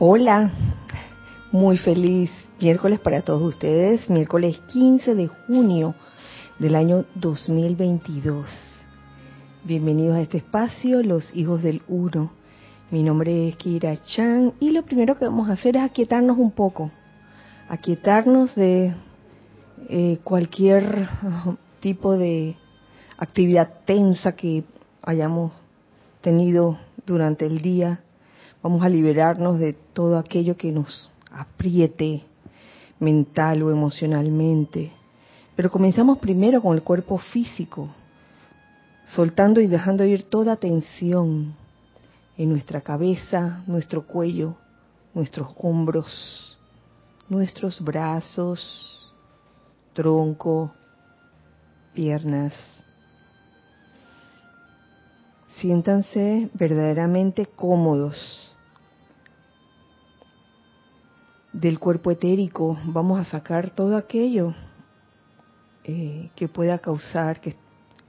Hola, muy feliz miércoles para todos ustedes, miércoles 15 de junio del año 2022. Bienvenidos a este espacio, los hijos del uno. Mi nombre es Kira Chan y lo primero que vamos a hacer es aquietarnos un poco, aquietarnos de eh, cualquier uh, tipo de actividad tensa que hayamos tenido durante el día. Vamos a liberarnos de todo aquello que nos apriete mental o emocionalmente. Pero comenzamos primero con el cuerpo físico, soltando y dejando ir toda tensión en nuestra cabeza, nuestro cuello, nuestros hombros, nuestros brazos, tronco, piernas. Siéntanse verdaderamente cómodos. Del cuerpo etérico vamos a sacar todo aquello eh, que pueda causar que,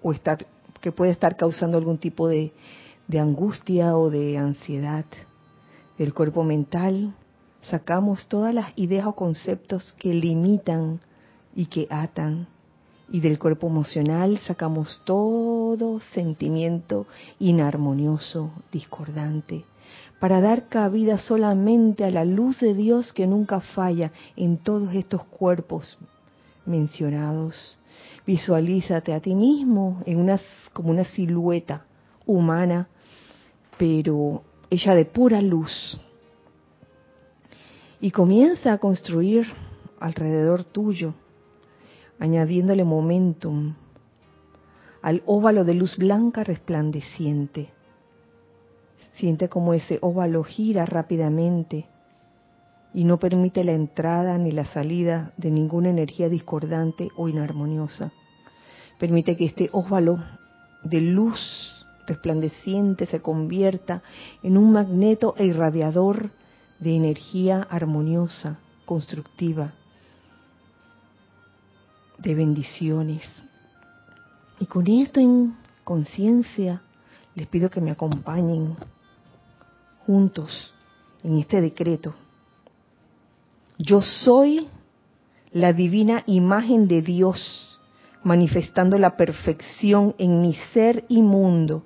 o estar, que puede estar causando algún tipo de, de angustia o de ansiedad. Del cuerpo mental sacamos todas las ideas o conceptos que limitan y que atan y del cuerpo emocional sacamos todo sentimiento inarmonioso, discordante, para dar cabida solamente a la luz de Dios que nunca falla en todos estos cuerpos mencionados. Visualízate a ti mismo en como una silueta humana, pero ella de pura luz. Y comienza a construir alrededor tuyo añadiéndole momentum al óvalo de luz blanca resplandeciente. Siente como ese óvalo gira rápidamente y no permite la entrada ni la salida de ninguna energía discordante o inarmoniosa. Permite que este óvalo de luz resplandeciente se convierta en un magneto e irradiador de energía armoniosa, constructiva, de bendiciones. Y con esto en conciencia, les pido que me acompañen juntos en este decreto. Yo soy la divina imagen de Dios, manifestando la perfección en mi ser y mundo,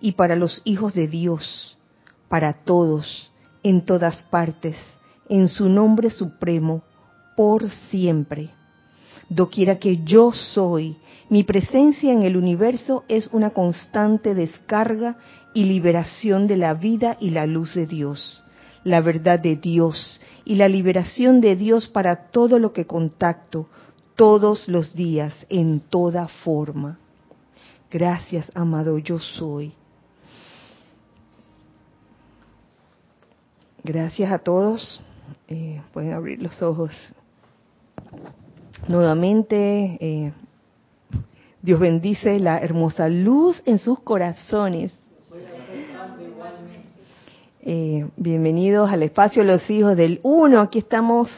y para los hijos de Dios, para todos, en todas partes, en su nombre supremo, por siempre doquiera que yo soy. Mi presencia en el universo es una constante descarga y liberación de la vida y la luz de Dios, la verdad de Dios y la liberación de Dios para todo lo que contacto todos los días en toda forma. Gracias, amado, yo soy. Gracias a todos. Eh, pueden abrir los ojos nuevamente. Eh, Dios bendice la hermosa luz en sus corazones. Eh, bienvenidos al espacio Los Hijos del Uno. Aquí estamos,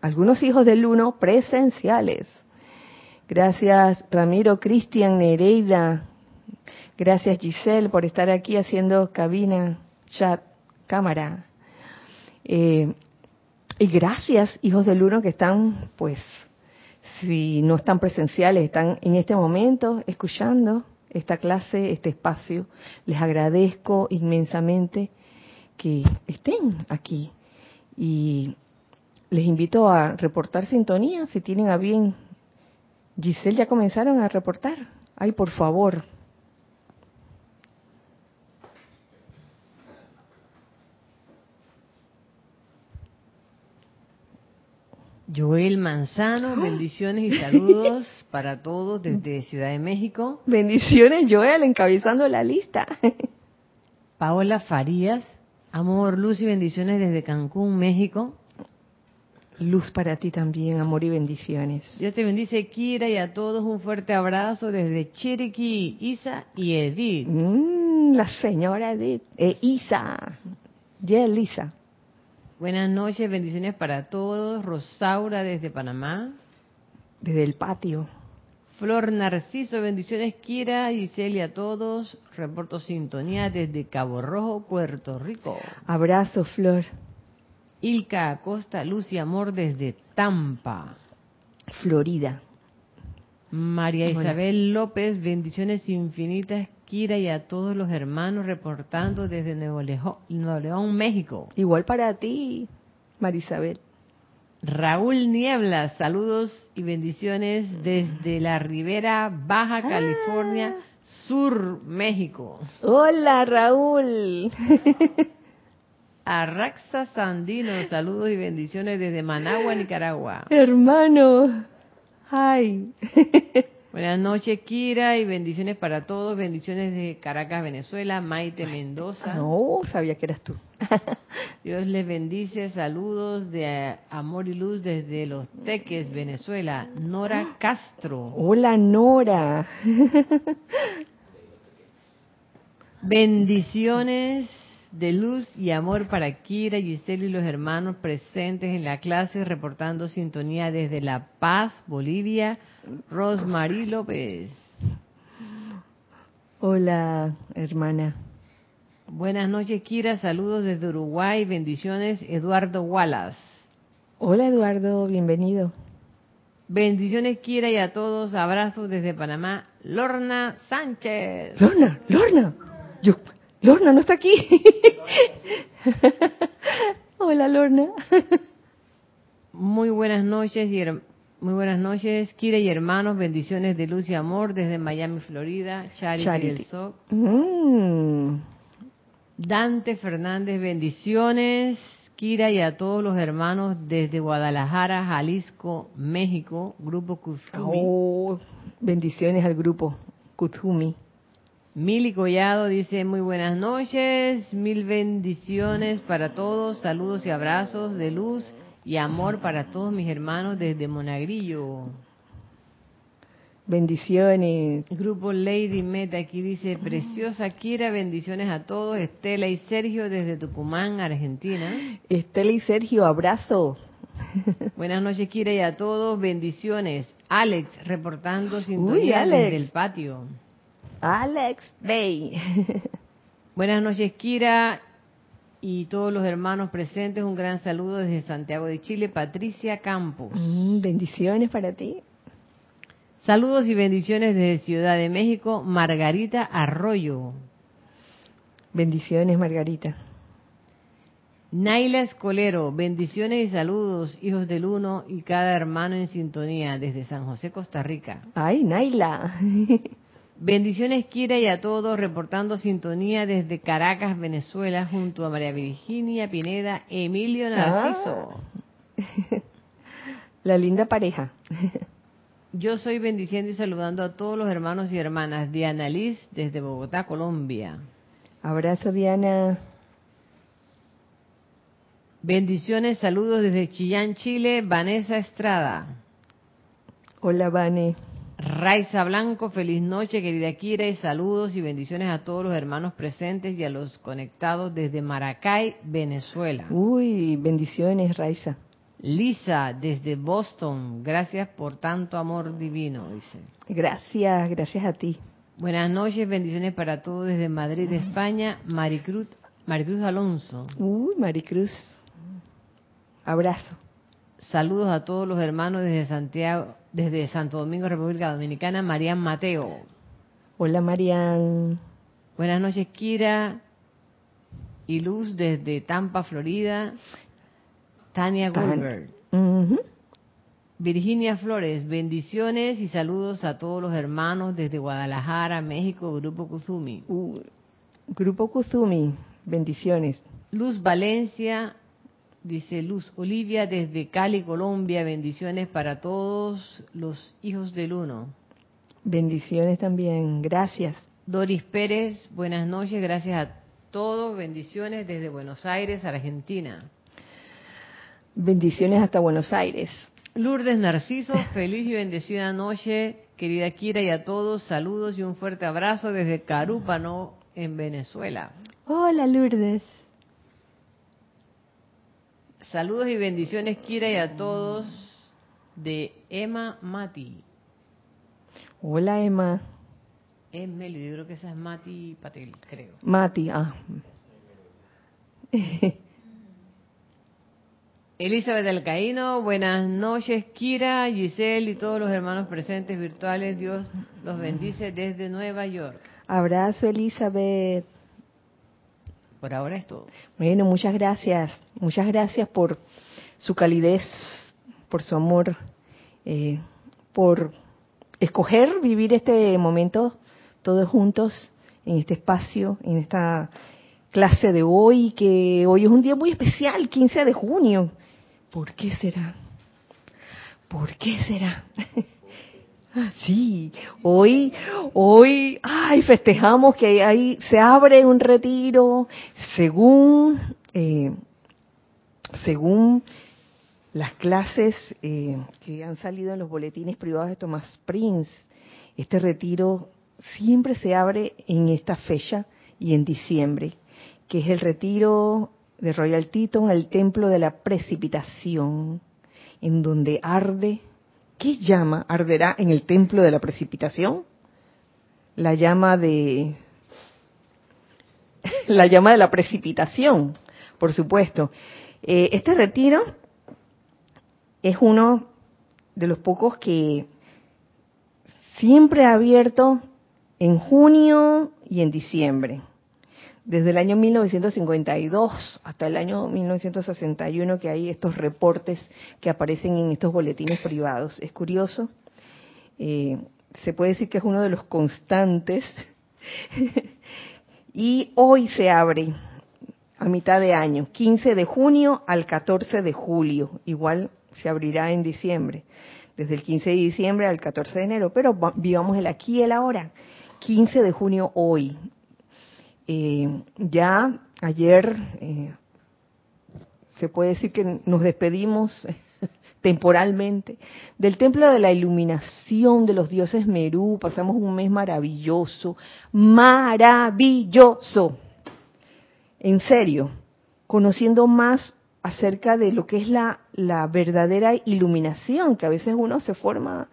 algunos hijos del Uno presenciales. Gracias Ramiro, Cristian, Nereida. Gracias Giselle por estar aquí haciendo cabina, chat, cámara. Eh, y gracias hijos del Uno que están pues si no están presenciales, están en este momento escuchando esta clase, este espacio, les agradezco inmensamente que estén aquí y les invito a reportar sintonía si tienen a bien. Giselle, ya comenzaron a reportar. Ay, por favor. Joel Manzano, bendiciones y saludos para todos desde Ciudad de México. Bendiciones, Joel, encabezando la lista. Paola Farías, amor, luz y bendiciones desde Cancún, México. Luz para ti también, amor y bendiciones. Dios te bendice, Kira, y a todos un fuerte abrazo desde Chiriquí, Isa y Edith. Mm, la señora Edith, eh, Isa, yeah, Lisa. Buenas noches, bendiciones para todos. Rosaura desde Panamá. Desde el patio. Flor Narciso, bendiciones Kira, Giselle y a todos. Reporto sintonía desde Cabo Rojo, Puerto Rico. Abrazo, Flor. Ilka Acosta, luz y amor desde Tampa. Florida. María Hola. Isabel López, bendiciones infinitas, Kira y a todos los hermanos reportando desde Nuevo León, Nuevo León, México. Igual para ti, Marisabel. Raúl Nieblas, saludos y bendiciones desde la Ribera Baja California Sur, México. Hola, Raúl. Arraxa Sandino, saludos y bendiciones desde Managua, Nicaragua. Hermano. Ay. Buenas noches, Kira, y bendiciones para todos. Bendiciones de Caracas, Venezuela. Maite Mendoza. No, sabía que eras tú. Dios les bendice. Saludos de amor y luz desde Los Teques, Venezuela. Nora Castro. Hola, Nora. Bendiciones de luz y amor para Kira, Giselle y los hermanos presentes en la clase, reportando sintonía desde La Paz, Bolivia. Rosmarie López. Hola, hermana. Buenas noches, Kira. Saludos desde Uruguay. Bendiciones, Eduardo Wallace. Hola, Eduardo. Bienvenido. Bendiciones, Kira, y a todos. Abrazos desde Panamá. Lorna Sánchez. Lorna, Lorna. Yo, Lorna no está aquí. Hola, Lorna. Muy buenas noches, y her- muy buenas noches, Kira y hermanos. Bendiciones de luz y amor desde Miami, Florida. Charity, Charity. del SOC. Mm, Dante Fernández, bendiciones. Kira y a todos los hermanos desde Guadalajara, Jalisco, México. Grupo Kuzumi. Oh, bendiciones al grupo Kuthumi. Mili Collado dice muy buenas noches, mil bendiciones para todos, saludos y abrazos de luz y amor para todos mis hermanos desde Monagrillo. Bendiciones. Grupo Lady Meta aquí dice, preciosa Kira, bendiciones a todos, Estela y Sergio desde Tucumán, Argentina. Estela y Sergio, abrazo. Buenas noches Kira y a todos, bendiciones. Alex reportando sintonía Alex. desde el patio. Alex Bay. Buenas noches, Kira, y todos los hermanos presentes. Un gran saludo desde Santiago de Chile, Patricia Campos. Mm, bendiciones para ti. Saludos y bendiciones desde Ciudad de México, Margarita Arroyo. Bendiciones, Margarita. Naila Escolero, bendiciones y saludos, hijos del uno y cada hermano en sintonía desde San José, Costa Rica. Ay, Naila. Bendiciones, Kira, y a todos, reportando sintonía desde Caracas, Venezuela, junto a María Virginia Pineda, Emilio Narciso. La linda pareja. Yo soy bendiciendo y saludando a todos los hermanos y hermanas. Diana Liz desde Bogotá, Colombia. Abrazo, Diana. Bendiciones, saludos desde Chillán, Chile. Vanessa Estrada. Hola, Vane. Raiza Blanco, feliz noche, querida Kira, y saludos y bendiciones a todos los hermanos presentes y a los conectados desde Maracay, Venezuela. Uy, bendiciones, Raiza. Lisa, desde Boston, gracias por tanto amor divino, dice. Gracias, gracias a ti. Buenas noches, bendiciones para todos desde Madrid, España. Maricruz, Maricruz Alonso. Uy, Maricruz. Abrazo. Saludos a todos los hermanos desde Santiago, desde Santo Domingo, República Dominicana. Marian Mateo. Hola, Marian. Buenas noches, Kira y Luz desde Tampa, Florida. Tania Tan- Goldberg. Virginia Flores, bendiciones y saludos a todos los hermanos desde Guadalajara, México, Grupo Kuzumi. Uh, Grupo Kuzumi, bendiciones. Luz Valencia, dice Luz Olivia desde Cali, Colombia, bendiciones para todos los hijos del uno. Bendiciones también, gracias. Doris Pérez, buenas noches, gracias a todos, bendiciones desde Buenos Aires, Argentina. Bendiciones hasta Buenos Aires. Lourdes Narciso, feliz y bendecida noche, querida Kira y a todos, saludos y un fuerte abrazo desde Carúpano, en Venezuela. Hola, Lourdes. Saludos y bendiciones, Kira y a todos, de Emma Mati. Hola, Emma. Emily, yo creo que esa es Mati Patel, creo. Mati, ah. Elizabeth Alcaíno, buenas noches, Kira, Giselle y todos los hermanos presentes virtuales. Dios los bendice desde Nueva York. Abrazo, Elizabeth. Por ahora es todo. Bueno, muchas gracias. Muchas gracias por su calidez, por su amor, eh, por escoger vivir este momento todos juntos en este espacio, en esta clase de hoy, que hoy es un día muy especial, 15 de junio. ¿Por qué será? ¿Por qué será? sí, hoy, hoy, ay, festejamos que ahí se abre un retiro según, eh, según las clases eh, que han salido en los boletines privados de Thomas Prince. Este retiro siempre se abre en esta fecha y en diciembre, que es el retiro de Royal Teton al templo de la precipitación, en donde arde, ¿qué llama arderá en el templo de la precipitación? La llama de la llama de la precipitación, por supuesto. Eh, este retiro es uno de los pocos que siempre ha abierto en junio y en diciembre desde el año 1952 hasta el año 1961 que hay estos reportes que aparecen en estos boletines privados. Es curioso, eh, se puede decir que es uno de los constantes y hoy se abre a mitad de año, 15 de junio al 14 de julio, igual se abrirá en diciembre, desde el 15 de diciembre al 14 de enero, pero vivamos el aquí y el ahora. 15 de junio hoy, ya ayer eh, se puede decir que nos despedimos temporalmente del templo de la iluminación de los dioses Merú. Pasamos un mes maravilloso, maravilloso. En serio, conociendo más acerca de lo que es la, la verdadera iluminación, que a veces uno se forma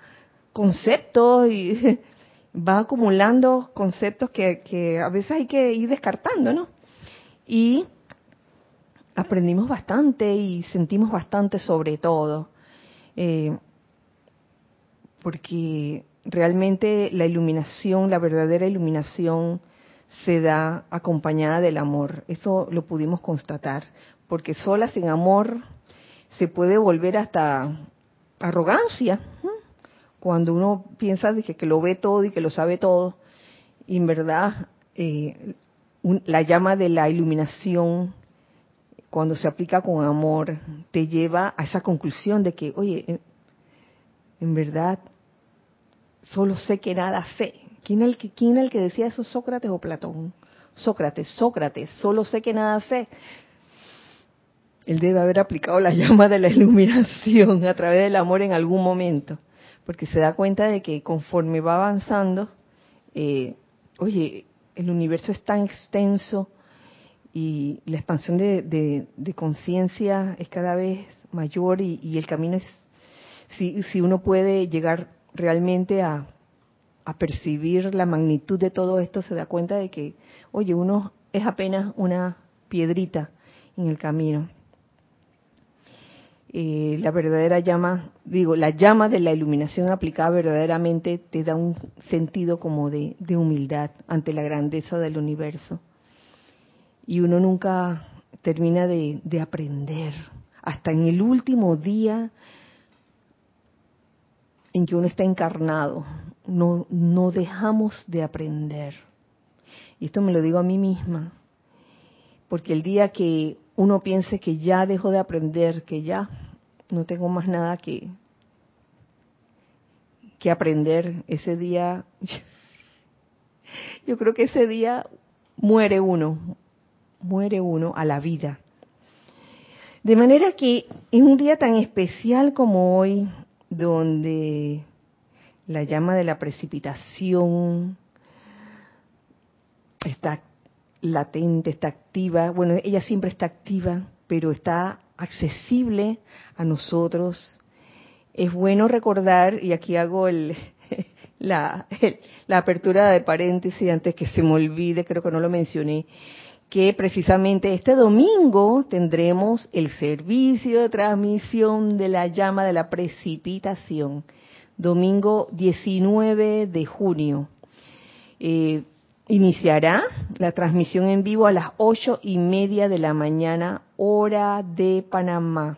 conceptos y va acumulando conceptos que, a veces hay que ir descartando, ¿no? Y aprendimos bastante y sentimos bastante sobre todo, eh, porque realmente la iluminación, la verdadera iluminación, se da acompañada del amor. Eso lo pudimos constatar, porque sola sin amor se puede volver hasta arrogancia cuando uno piensa de que, lo ve todo y que lo sabe todo, y en verdad eh, la llama de la iluminación, cuando se aplica con amor, te lleva a esa conclusión de que, oye, en, verdad, solo sé que nada sé. ¿Quién es, ¿Quién es el que decía eso, Sócrates o Platón? Sócrates, Sócrates, solo sé que nada sé. Él debe haber aplicado la llama de la iluminación a través del amor en algún momento porque se da cuenta de que conforme va avanzando, eh, oye, el universo es tan extenso y la expansión de, conciencia es cada vez mayor y, el camino es, si, si uno puede llegar realmente a percibir la magnitud de todo esto, se da cuenta de que, oye, uno es apenas una piedrita en el camino. Eh, la verdadera llama, digo, la llama de la iluminación aplicada verdaderamente te da un sentido como de, humildad ante la grandeza del universo. Y uno nunca termina de, de aprender. Hasta en el último día en que uno está encarnado, no, no dejamos de aprender. Y esto me lo digo a mí misma, porque el día que uno piense que ya dejó de aprender, que ya no tengo más nada que, que aprender, ese día, yo creo que ese día muere uno, muere uno a la vida. De manera que en un día tan especial como hoy, donde la llama de la precipitación está latente, está activa. Bueno, ella siempre está activa, pero está accesible a nosotros. Es bueno recordar, y aquí hago el, la, la apertura de paréntesis antes que se me olvide, creo que no lo mencioné, que precisamente este domingo tendremos el servicio de transmisión de la llama de la precipitación, domingo 19 de junio. Eh, iniciará la transmisión en vivo a las ocho y media de la mañana, hora de Panamá.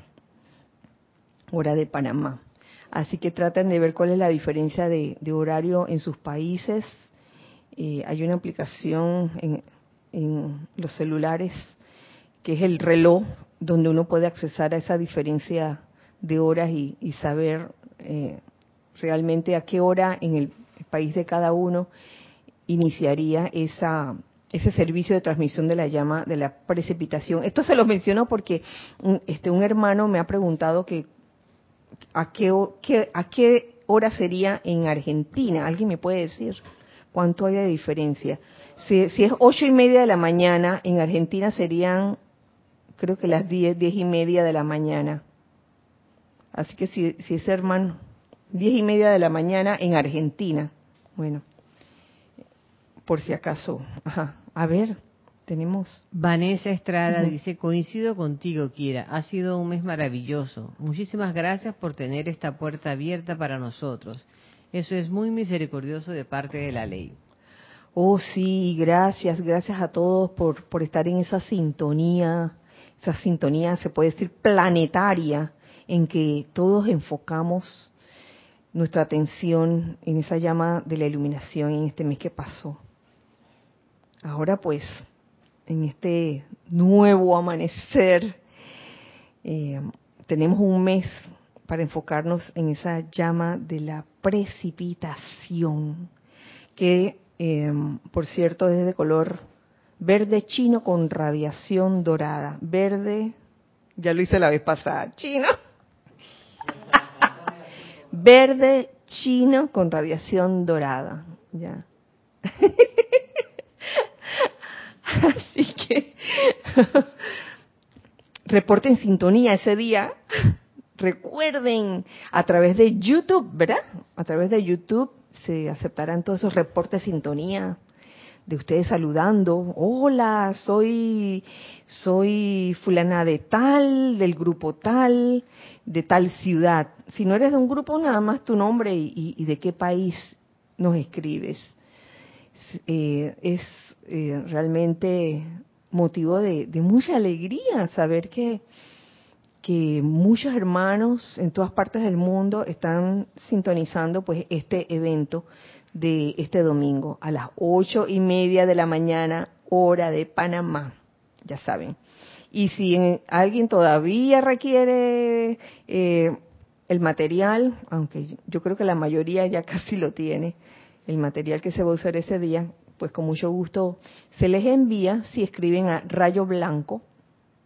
Hora de Panamá. Así que traten de ver cuál es la diferencia de, horario en sus países. Eh, hay una aplicación en, los celulares que es el reloj donde uno puede accesar a esa diferencia de horas y, saber eh, realmente a qué hora en el país de cada uno iniciaría esa, ese servicio de transmisión de la llama de la precipitación. Esto se lo menciono porque un, este, un hermano me ha preguntado que a qué, a qué hora sería en Argentina. ¿Alguien me puede decir cuánto hay de diferencia? Si, si es ocho y media de la mañana, en Argentina serían, creo que las diez, diez y media de la mañana. Así que si, si es hermano, diez y media de la mañana en Argentina. Bueno, por si acaso. Ajá. A ver, tenemos. Vanessa Estrada dice, coincido contigo, Kira, ha sido un mes maravilloso. Muchísimas gracias por tener esta puerta abierta para nosotros. Eso es muy misericordioso de parte de la ley. Oh, sí, gracias, gracias a todos por, por estar en esa sintonía, esa sintonía se puede decir planetaria, en que todos enfocamos nuestra atención en esa llama de la iluminación en este mes que pasó. Ahora pues, en este nuevo amanecer, eh, tenemos un mes para enfocarnos en esa llama de la precipitación, que eh, por cierto es de color verde chino con radiación dorada. Verde, ya lo hice la vez pasada, chino. verde chino con radiación dorada. Ya. Así que reporten sintonía ese día. Recuerden, a través de YouTube, ¿verdad? A través de YouTube se aceptarán todos esos reportes sintonía de ustedes saludando. Hola, soy soy fulana de tal, del grupo tal, de tal ciudad. Si no eres de un grupo, nada más tu nombre y, de qué país nos escribes. Eh, es eh, realmente motivo de, mucha alegría saber que, que muchos hermanos en todas partes del mundo están sintonizando pues este evento de este domingo a las ocho y media de la mañana hora de Panamá ya saben. Y si alguien todavía requiere eh, el material aunque yo creo que la mayoría ya casi lo tiene el material que se va a usar ese día pues con mucho gusto se les envía si escriben a rayo blanco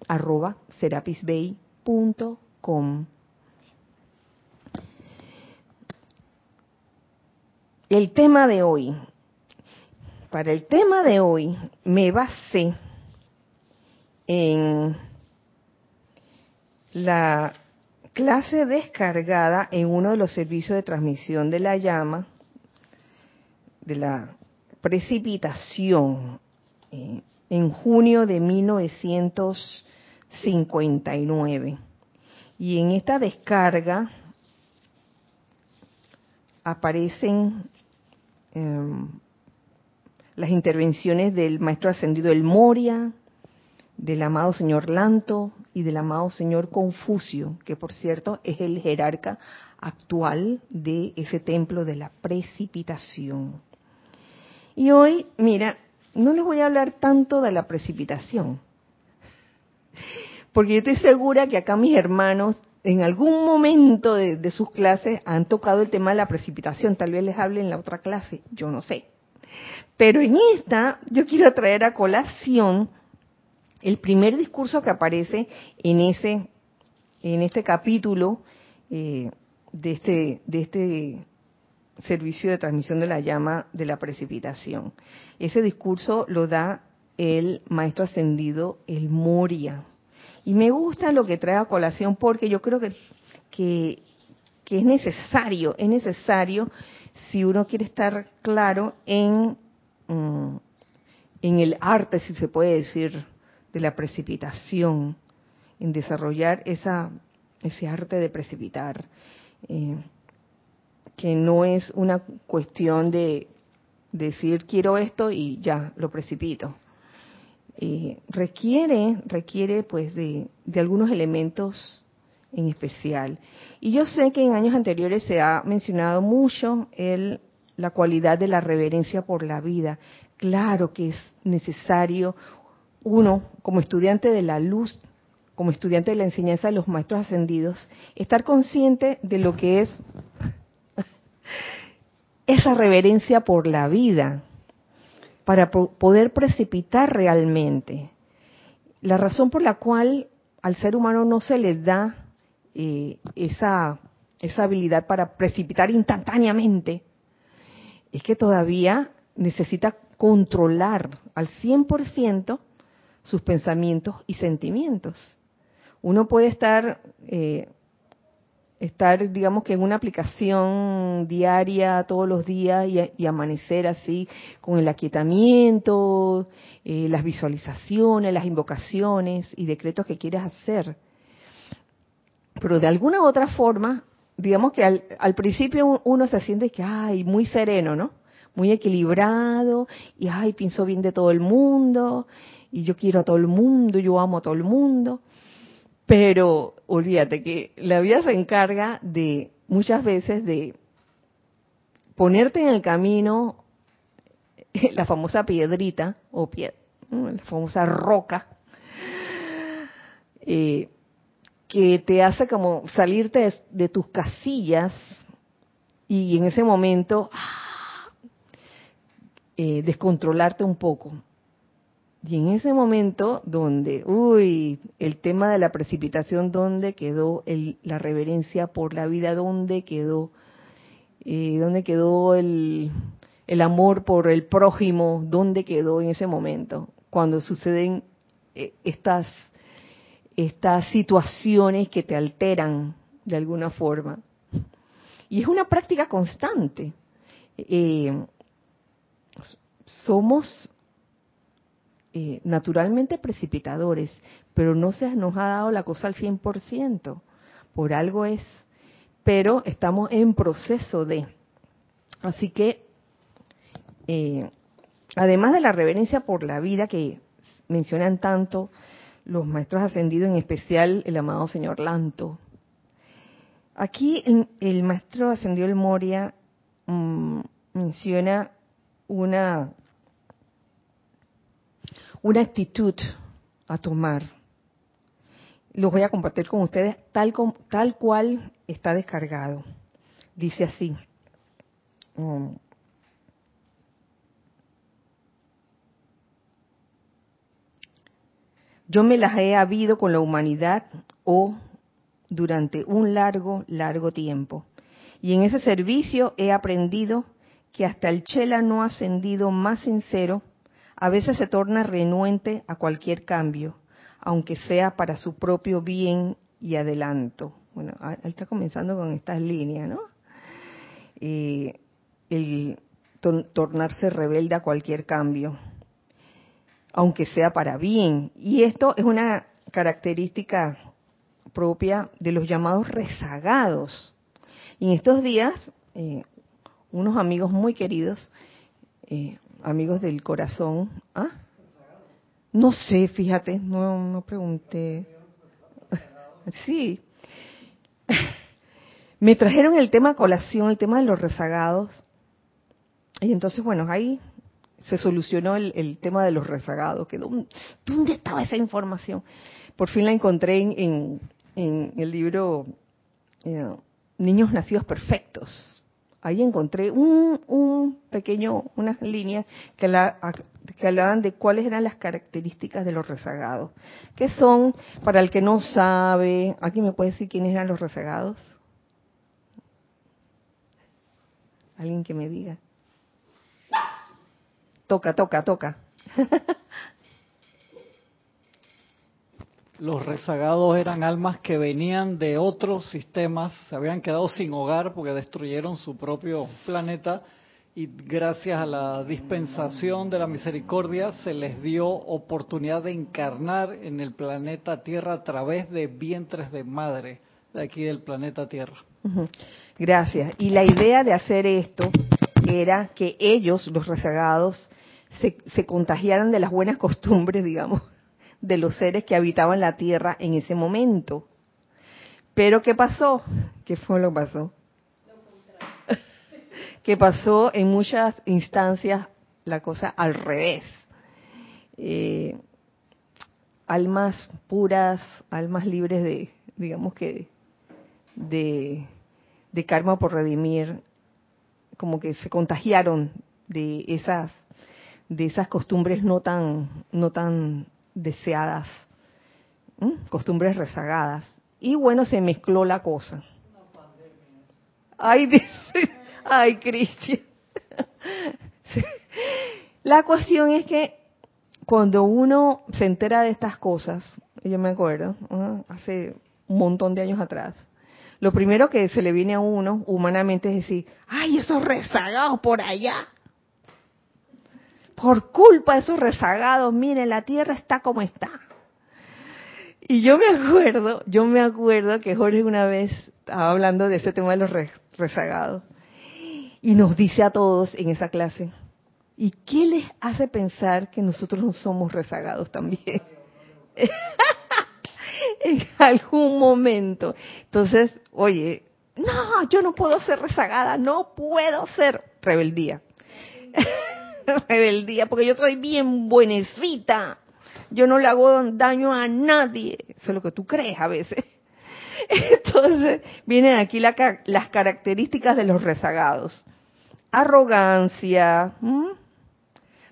arroba serapisbay.com. El tema de hoy. Para el tema de hoy me basé en la clase descargada en uno de los servicios de transmisión de la llama de la precipitación eh, en junio de 1959. Y en esta descarga aparecen em, las intervenciones del maestro ascendido El Moria, del amado señor Lanto y del amado señor Confucio, que por cierto es el jerarca actual de ese templo de la precipitación. Y hoy, mira, no les voy a hablar tanto de la precipitación, porque yo estoy segura que acá mis hermanos en algún momento de, sus clases han tocado el tema de la precipitación, tal vez les hable en la otra clase, yo no sé. Pero en esta yo quiero traer a colación el primer discurso que aparece en ese en este capítulo eh, de este de este servicio de transmisión de la llama de la precipitación. Ese discurso lo da el maestro ascendido, el Moria. Y me gusta lo que trae a colación porque yo creo que, que, es necesario, es necesario si uno quiere estar claro en mm, en el arte, si se puede decir, de la precipitación, en desarrollar esa, ese arte de precipitar, eh, que no es una cuestión de decir quiero esto y ya lo precipito. Eh, requiere, requiere pues de, de algunos elementos en especial. Y yo sé que en años anteriores se ha mencionado mucho el, la cualidad de la reverencia por la vida. Claro que es necesario uno, como estudiante de la luz, como estudiante de la enseñanza de los maestros ascendidos, estar consciente de lo que es esa reverencia por la vida para poder precipitar realmente. La razón por la cual al ser humano no se le da eh, esa, esa habilidad para precipitar instantáneamente es que todavía necesita controlar al 100% sus pensamientos y sentimientos. Uno puede estar, eh, estar, digamos que en una aplicación diaria todos los días y, amanecer así con el aquietamiento, eh, las visualizaciones, las invocaciones y decretos que quieras hacer. Pero de alguna u otra forma, digamos que al, al principio uno se siente que, ay, muy sereno, ¿no? Muy equilibrado y, ay, pienso bien de todo el mundo y yo quiero a todo el mundo, yo amo a todo el mundo. Pero olvídate que la vida se encarga de muchas veces de ponerte en el camino la famosa piedrita o la famosa roca eh, que te hace como salirte de, tus casillas y en ese momento ah, eh, descontrolarte un poco y en ese momento donde, uy, el tema de la precipitación, ¿dónde quedó el, la reverencia por la vida? ¿Dónde quedó? Eh, ¿Dónde quedó el, el amor por el prójimo? ¿Dónde quedó en ese momento? Cuando suceden eh, estas, estas situaciones que te alteran de alguna forma. Y es una práctica constante. Eh, somos eh, naturalmente precipitadores, pero no se nos ha dado la cosa al 100%, por algo es, pero estamos en proceso de. Así que, eh, además de la reverencia por la vida que mencionan tanto los maestros ascendidos, en especial el amado señor Lanto, aquí el maestro ascendido el Moria mm, menciona una una actitud a tomar. Lo voy a compartir con ustedes tal, tal cual está descargado. Dice así. Um, yo me las he habido con la humanidad o durante un largo, largo tiempo. Y en ese servicio he aprendido que hasta el chela no ascendido más sincero a veces se torna renuente a cualquier cambio, aunque sea para su propio bien y adelanto. Bueno, él está comenzando con estas líneas, ¿no? el tornarse rebelde a cualquier cambio, aunque sea para bien. Y esto es una característica propia de los llamados rezagados. Y en estos días, eh, unos amigos muy queridos eh, amigos del corazón. ¿Ah? No sé, fíjate, no, no pregunté. sí. Me trajeron el tema colación, el tema de los rezagados. Y entonces, bueno, ahí se solucionó el, tema de los rezagados. Que, ¿Dónde estaba esa información? Por fin la encontré en, en, el libro eh, Niños Nacidos Perfectos, ahí encontré un, pequeño, unas líneas que, que hablaban de cuáles eran las características de los rezagados. ¿Qué son, para el que no sabe, ¿alguien me puede decir quiénes eran los rezagados? Alguien que me diga. Toca, toca, toca. los rezagados eran almas que venían de otros sistemas, se habían quedado sin hogar porque destruyeron su propio planeta y gracias a la dispensación de la misericordia se les dio oportunidad de encarnar en el planeta Tierra a través de vientres de madre de aquí del planeta Tierra. Gracias. Y la idea de hacer esto era que ellos, los rezagados, se, se contagiaran de las buenas costumbres, digamos, de los seres que habitaban la Tierra en ese momento. Pero ¿qué pasó? ¿Qué fue lo que pasó? que pasó en muchas instancias la cosa al revés. Eh, almas puras, almas libres de, digamos que, de, de karma por redimir, como que se contagiaron de esas, de esas costumbres no tan, no tan deseadas, costumbres rezagadas. Y bueno, se mezcló la cosa. Ay, dice, ay, Cristian. La cuestión es que cuando uno se entera de estas cosas, yo me acuerdo, hace un montón de años atrás, lo primero que se le viene a uno humanamente es decir, ay, esos rezagados por allá. Por culpa de esos rezagados, miren, la tierra está como está. Y yo me acuerdo, yo me acuerdo que Jorge una vez estaba hablando de ese tema de los rezagados y nos dice a todos en esa clase, ¿y qué les hace pensar que nosotros no somos rezagados también? en algún momento. Entonces, oye, no, yo no puedo ser rezagada, no puedo ser rebeldía. rebeldía, porque yo soy bien buenecita. Yo no le hago daño a nadie. Eso es lo que tú crees a veces. Entonces, vienen aquí las características de los rezagados. Arrogancia,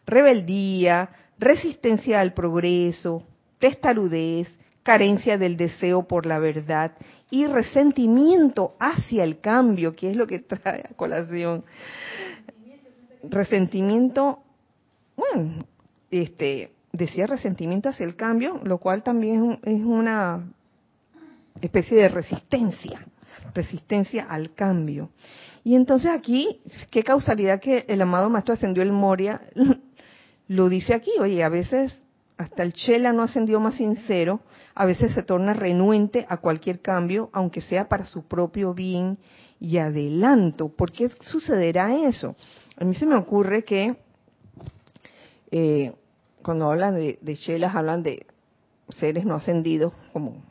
rebeldía, resistencia al progreso, testarudez, carencia del deseo por la verdad y resentimiento hacia el cambio, que es lo que trae a colación. Resentimiento, bueno, este, decía resentimiento hacia el cambio, lo cual también es una especie de resistencia, resistencia al cambio. Y entonces aquí, qué causalidad que el amado Maestro ascendió el Moria lo dice aquí, oye, a veces hasta el Chela no ascendió más sincero, a veces se torna renuente a cualquier cambio, aunque sea para su propio bien y adelanto. ¿Por qué sucederá eso? A mí se me ocurre que eh, cuando hablan de, de chelas, hablan de seres no ascendidos, como,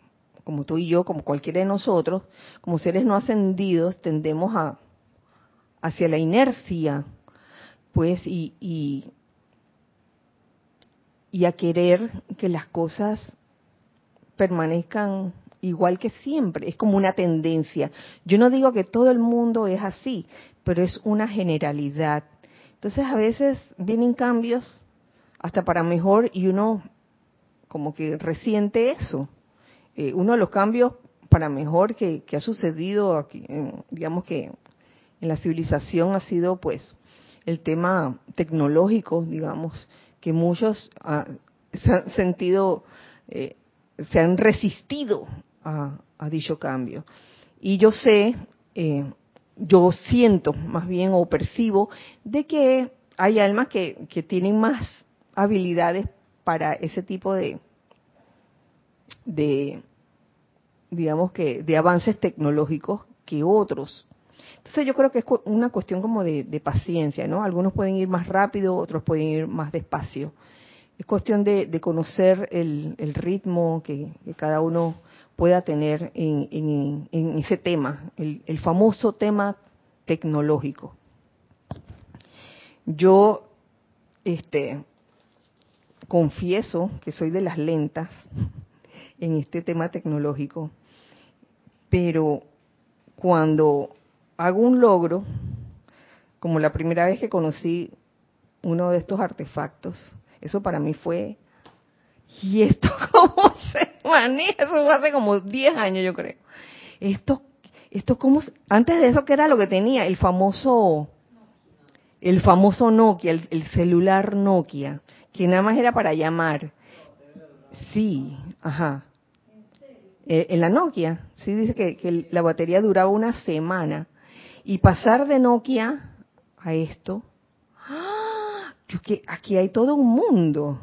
como tú y yo, como cualquiera de nosotros, como seres no ascendidos, tendemos a hacia la inercia, pues, y, y, y a querer que las cosas permanezcan igual que siempre. Es como una tendencia. Yo no digo que todo el mundo es así, pero es una generalidad. Entonces a veces vienen cambios hasta para mejor y uno como que resiente eso. Eh, uno de los cambios para mejor que, ha sucedido aquí, digamos que en la civilización ha sido pues el tema tecnológico, digamos, que muchos ah, se han sentido, eh, se han resistido a, dicho cambio. Y yo sé, eh, yo siento más bien o percibo de que hay almas que, que tienen más habilidades para ese tipo de, de digamos que de avances tecnológicos que otros. Entonces yo creo que es una cuestión como de, paciencia, ¿no? Algunos pueden ir más rápido, otros pueden ir más despacio. Es cuestión de, conocer el, ritmo que, cada uno pueda tener en, ese tema, el, el, famoso tema tecnológico. Yo, este, confieso que soy de las lentas en este tema tecnológico, pero cuando hago un logro, como la primera vez que conocí uno de estos artefactos, eso para mí fue, ¿y esto cómo se maneja? Eso fue hace como 10 años yo creo. Esto, esto cómo, antes de eso, ¿qué era lo que tenía? El famoso, el famoso Nokia, el, celular Nokia, que nada más era para llamar. Sí, ajá. Eh, en la Nokia, sí dice que, que la batería duraba una semana y pasar de Nokia a esto, ¡ah! yo que aquí hay todo un mundo.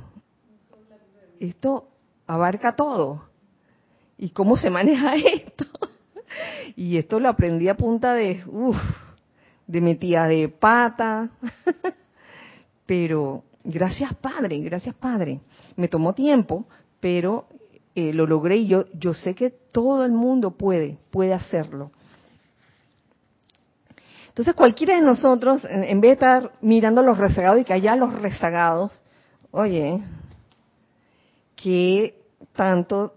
Esto abarca todo. ¿Y cómo se maneja esto? y esto lo aprendí a punta de, uff, de metida de pata. pero gracias Padre, gracias Padre. Me tomó tiempo, pero eh, lo logré y yo, yo sé que todo el mundo puede, puede hacerlo. Entonces cualquiera de nosotros, en, vez de estar mirando los rezagados y que allá los rezagados, oye, ¿qué tanto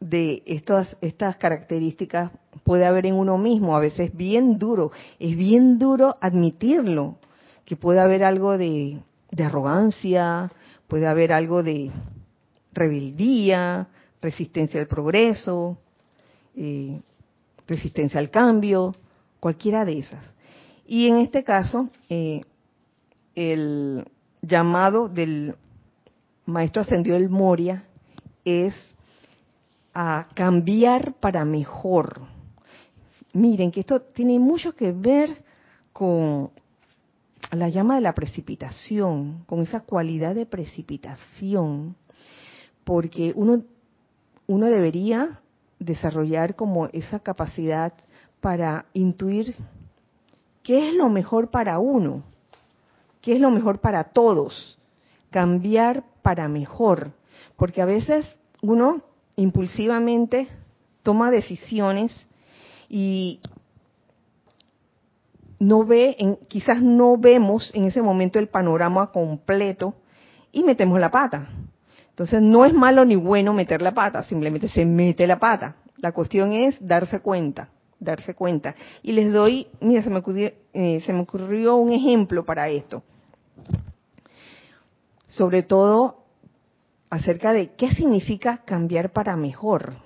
de estas, estas características puede haber en uno mismo? A veces bien duro, es bien duro admitirlo, que puede haber algo de, arrogancia, puede haber algo de rebeldía, resistencia al progreso, eh, resistencia al cambio, cualquiera de esas. Y en este caso, eh, el llamado del maestro ascendido del Moria es a cambiar para mejor. Miren que esto tiene mucho que ver con la llama de la precipitación, con esa cualidad de precipitación, porque uno, uno debería desarrollar como esa capacidad para intuir qué es lo mejor para uno, qué es lo mejor para todos, cambiar para mejor, porque a veces uno impulsivamente toma decisiones y no ve, en, quizás no vemos en ese momento el panorama completo y metemos la pata. Entonces no es malo ni bueno meter la pata, simplemente se mete la pata. La cuestión es darse cuenta, darse cuenta. Y les doy, mira, se me ocurrió, eh, se me ocurrió un ejemplo para esto. Sobre todo acerca de qué significa cambiar para mejor.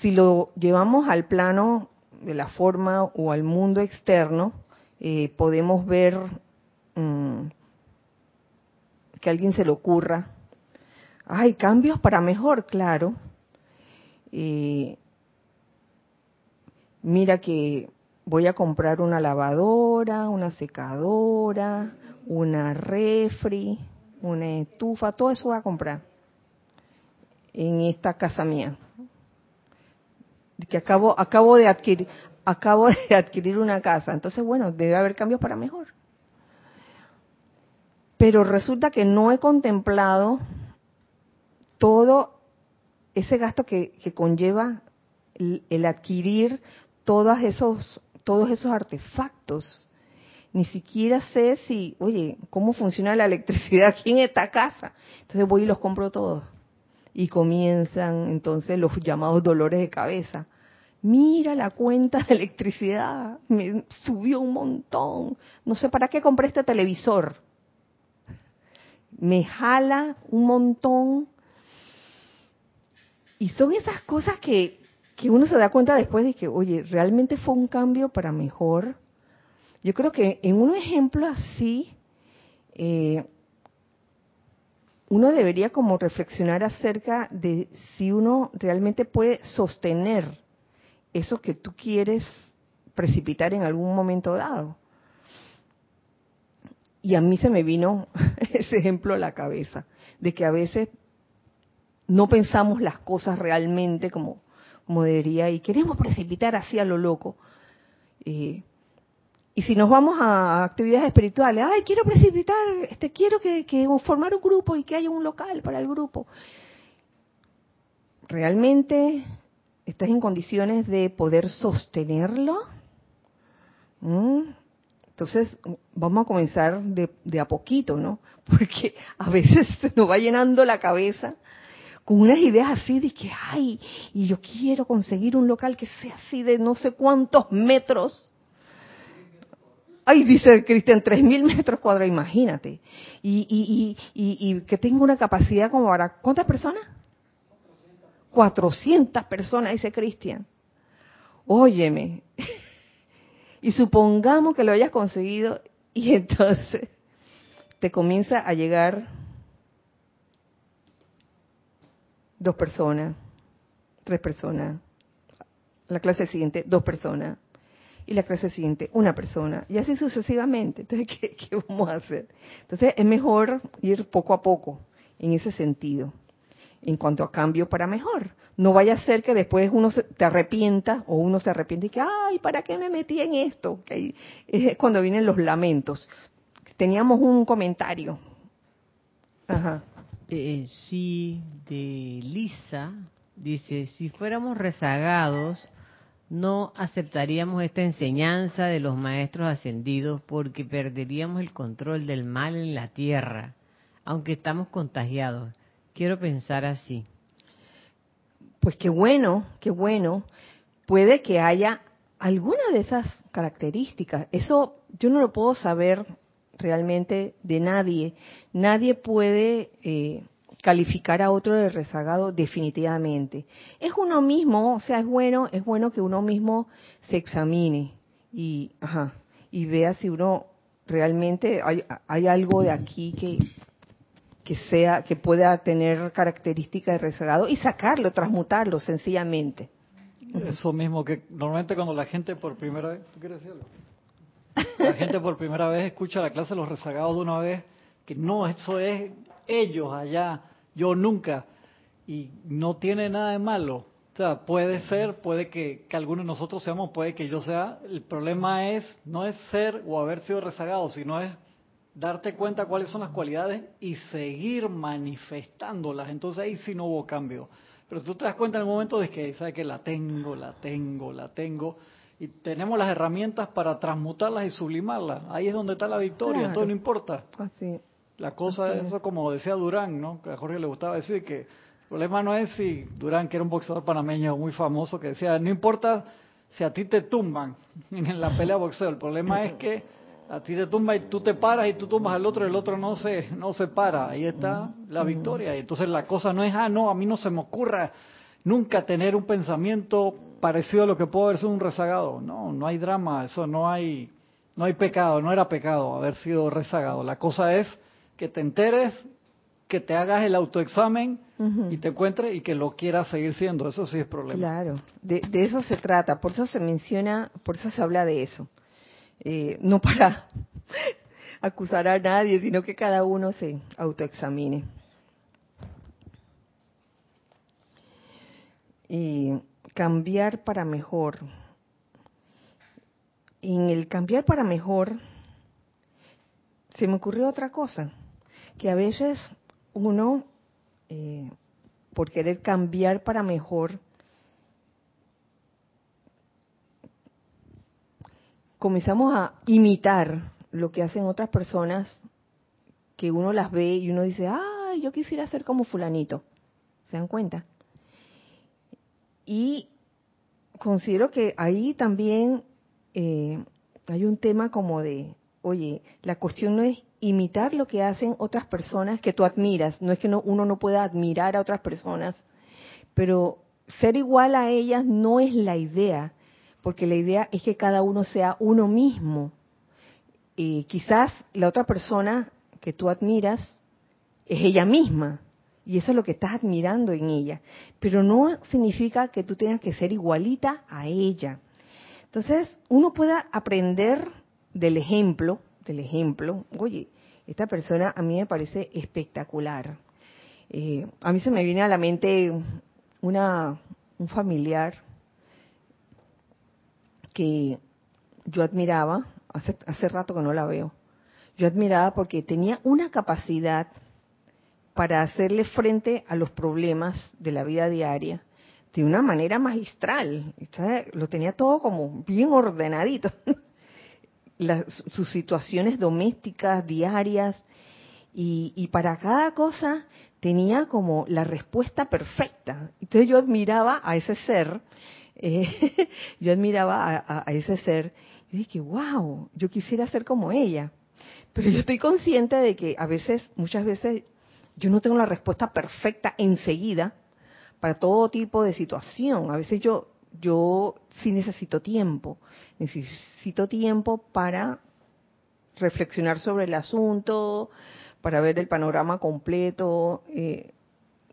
Si lo llevamos al plano de la forma o al mundo externo, eh, podemos ver mm, que a alguien se le ocurra, hay cambios para mejor, claro. Eh, mira que voy a comprar una lavadora, una secadora, una refri, una estufa, todo eso voy a comprar en esta casa mía que acabo, acabo de adquirir, acabo de adquirir una casa. Entonces, bueno, debe haber cambios para mejor. Pero resulta que no he contemplado todo ese gasto que, conlleva el, adquirir todos esos, todos esos artefactos. Ni siquiera sé si, oye, cómo funciona la electricidad aquí en esta casa. Entonces voy y los compro todos y comienzan entonces los llamados dolores de cabeza. Mira la cuenta de electricidad, me subió un montón. No sé para qué compré este televisor. Me jala un montón. Y son esas cosas que, que uno se da cuenta después de que, oye, realmente fue un cambio para mejor. Yo creo que en un ejemplo así, eh, uno debería como reflexionar acerca de si uno realmente puede sostener eso que tú quieres precipitar en algún momento dado. Y a mí se me vino ese ejemplo a la cabeza, de que a veces no pensamos las cosas realmente como, debería y queremos precipitar así a lo loco. Eh, y si nos vamos a actividades espirituales, ay, quiero precipitar, este, quiero que, formar un grupo y que haya un local para el grupo. ¿Realmente estás en condiciones de poder sostenerlo? ¿Mm? Entonces, vamos a comenzar de, de, a poquito, ¿no? Porque a veces se nos va llenando la cabeza con unas ideas así de que, ay, y yo quiero conseguir un local que sea así de no sé cuántos metros Ay, dice Cristian, tres mil metros cuadrados, imagínate. Y, y, que tenga una capacidad como para, ¿cuántas personas? 400 personas, dice Cristian. Óyeme. Y supongamos que lo hayas conseguido y entonces te comienza a llegar dos personas, tres personas. La clase siguiente, dos personas. Y la clase siguiente una persona y así sucesivamente. Entonces, ¿qué, ¿qué, vamos a hacer? Entonces, es mejor ir poco a poco en ese sentido, en cuanto a cambio para mejor. No vaya a ser que después uno se, te arrepienta o uno se arrepiente y que, ay, ¿para qué me metí en esto? Que ahí, es cuando vienen los lamentos. Teníamos un comentario. Ajá. Eh, sí, de Lisa, dice, si fuéramos rezagados, no aceptaríamos esta enseñanza de los maestros ascendidos porque perderíamos el control del mal en la tierra, aunque estamos contagiados. Quiero pensar así. Pues qué bueno, qué bueno. Puede que haya alguna de esas características. Eso yo no lo puedo saber realmente de nadie. Nadie puede eh, calificar a otro de rezagado definitivamente. Es uno mismo, o sea, es bueno, es bueno que uno mismo se examine y, ajá, y vea si uno realmente hay, hay algo de aquí que, que sea, que pueda tener características de rezagado y sacarlo, transmutarlo sencillamente. Eso mismo que normalmente cuando la gente por primera vez, ¿tú? La gente por primera vez escucha la clase de los rezagados de una vez, que no, eso es ellos allá, yo nunca. Y no tiene nada de malo. O sea, puede ser, puede que, que alguno de nosotros seamos, puede que yo sea. El problema es, no es ser o haber sido rezagado, sino es darte cuenta cuáles son las cualidades y seguir manifestándolas. Entonces ahí sí no hubo cambio. Pero si tú te das cuenta en el momento de que, ¿sabes que La tengo, la tengo, la tengo y tenemos las herramientas para transmutarlas y sublimarlas. Ahí es donde está la victoria, claro. todo no importa. Así. La cosa es eso, como decía Durán, ¿no? Que a Jorge le gustaba decir que el problema no es si Durán, que era un boxeador panameño muy famoso, que decía, no importa si a ti te tumban en la pelea de boxeo, el problema es que a ti te tumba y tú te paras y tú tumbas al otro y el otro no se, no se para. Ahí está la victoria. Y entonces la cosa no es, ah, no, a mí no se me ocurra nunca tener un pensamiento parecido a lo que puede haber sido un rezagado. No, no hay drama, eso no hay, no hay pecado, no era pecado haber sido rezagado. La cosa es que te enteres, que te hagas el autoexamen uh -huh. y te encuentres y que lo quieras seguir siendo. Eso sí es problema. Claro, de, de, eso se trata. Por eso se menciona, por eso se habla de eso. Eh, no para acusar a nadie, sino que cada uno se autoexamine. Y cambiar para mejor. En el cambiar para mejor, se me ocurrió otra cosa, que a veces uno, eh, por querer cambiar para mejor, comenzamos a imitar lo que hacen otras personas, que uno las ve y uno dice, ah, yo quisiera ser como fulanito. ¿Se dan cuenta? Y considero que ahí también eh, hay un tema como de, oye, la cuestión no es imitar lo que hacen otras personas que tú admiras, no es que no, uno no pueda admirar a otras personas, pero ser igual a ellas no es la idea, porque la idea es que cada uno sea uno mismo. Eh, quizás la otra persona que tú admiras es ella misma, y eso es lo que estás admirando en ella. Pero no significa que tú tengas que ser igualita a ella. Entonces, uno puede aprender del ejemplo, del ejemplo, oye, esta persona a mí me parece espectacular. Eh, a mí se me viene a la mente una, un familiar que yo admiraba, hace, hace rato que no la veo, yo admiraba porque tenía una capacidad para hacerle frente a los problemas de la vida diaria de una manera magistral. Lo tenía todo como bien ordenadito. Las, sus situaciones domésticas, diarias, y, y, para cada cosa tenía como la respuesta perfecta. Entonces yo admiraba a ese ser, eh, yo admiraba a, a, ese ser, y dije, wow, yo quisiera ser como ella. Pero yo estoy consciente de que a veces, muchas veces, yo no tengo la respuesta perfecta enseguida para todo tipo de situación. A veces yo, yo sí necesito tiempo, necesito tiempo para reflexionar sobre el asunto, para ver el panorama completo. Eh,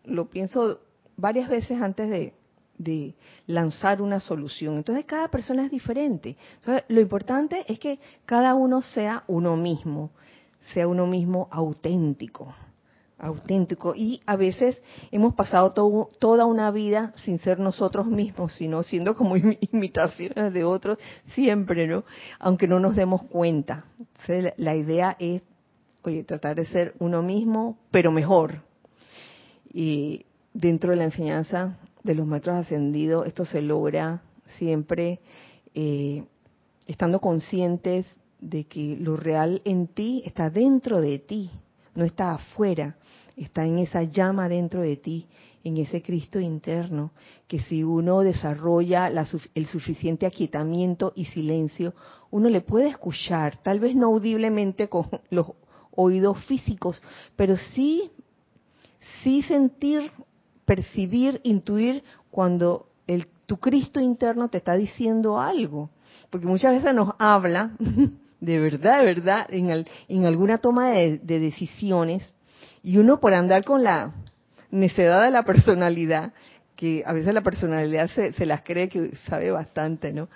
lo pienso varias veces antes de, de lanzar una solución. Entonces cada persona es diferente. lo importante es que cada uno sea uno mismo, sea uno mismo auténtico, auténtico. Y a veces hemos pasado toda una vida sin ser nosotros mismos, sino siendo como imitaciones de otros siempre, ¿no? Aunque no nos demos cuenta. la idea es, oye, tratar de ser uno mismo, pero mejor. Y dentro de la enseñanza de los maestros ascendidos, esto se logra siempre eh, estando conscientes de que lo real en ti está dentro de ti, no está afuera, está en esa llama dentro de ti, en ese Cristo interno, que si uno desarrolla el suficiente aquietamiento y silencio, uno le puede escuchar, tal vez no audiblemente con los oídos físicos, pero sí, sí sentir percibir, intuir cuando el, tu Cristo interno te está diciendo algo. Porque muchas veces nos habla, de verdad, de verdad, en, en alguna toma de, decisiones, y uno por andar con la necedad de la personalidad, que a veces la personalidad se, se las cree que sabe bastante, ¿no?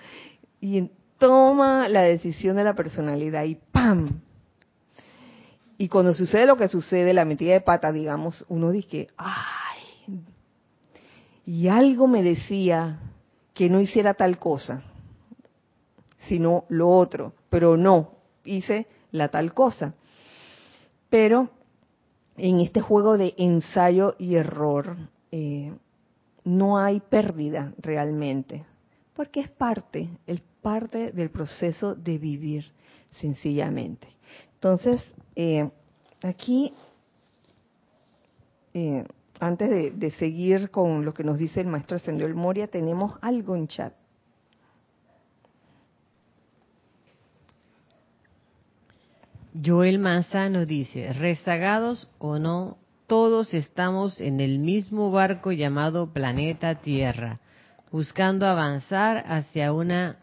Y toma la decisión de la personalidad y ¡pam! Y cuando sucede lo que sucede, la metida de pata, digamos, uno dice, ¡ah! y algo me decía que no hiciera tal cosa, sino lo otro, pero no, hice la tal cosa. Pero en este juego de ensayo y error eh, no hay pérdida realmente, porque es parte, es parte del proceso de vivir sencillamente. Entonces, eh, aquí eh, antes de, seguir con lo que nos dice el maestro Ascendió Moria, tenemos algo en chat. Joel Manzano dice, rezagados o no, todos estamos en el mismo barco llamado planeta Tierra, buscando avanzar hacia una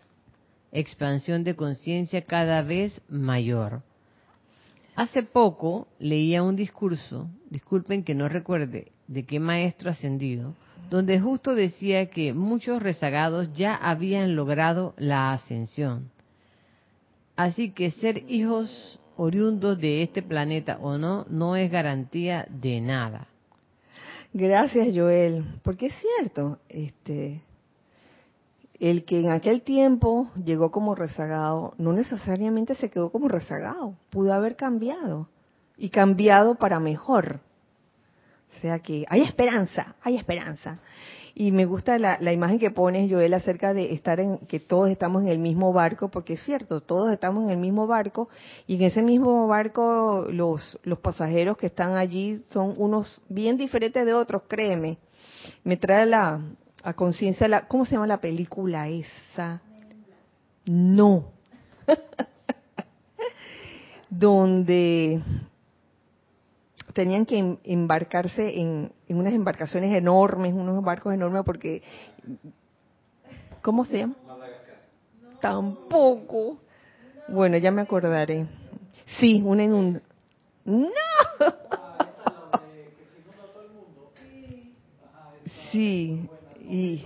expansión de conciencia cada vez mayor. Hace poco leía un discurso, disculpen que no recuerde de qué maestro ascendido, donde justo decía que muchos rezagados ya habían logrado la ascensión. Así que ser hijos oriundos de este planeta o no, no es garantía de nada. Gracias, Joel, porque es cierto, este, el que en aquel tiempo llegó como rezagado, no necesariamente se quedó como rezagado, pudo haber cambiado y cambiado para mejor. O sea que hay esperanza, hay esperanza. Y me gusta la, imagen que pones, Joel, acerca de estar en, que todos estamos en el mismo barco, porque es cierto, todos estamos en el mismo barco, y en ese mismo barco los, los pasajeros que están allí son unos bien diferentes de otros, créeme. Me trae la, a conciencia, la, ¿cómo se llama la película esa? No. Donde tenían que embarcarse en, unas embarcaciones enormes, unos barcos enormes, porque... ¿Cómo se llama? Tampoco. Bueno, ya me acordaré. Sí, una en un... ¡No! Sí, y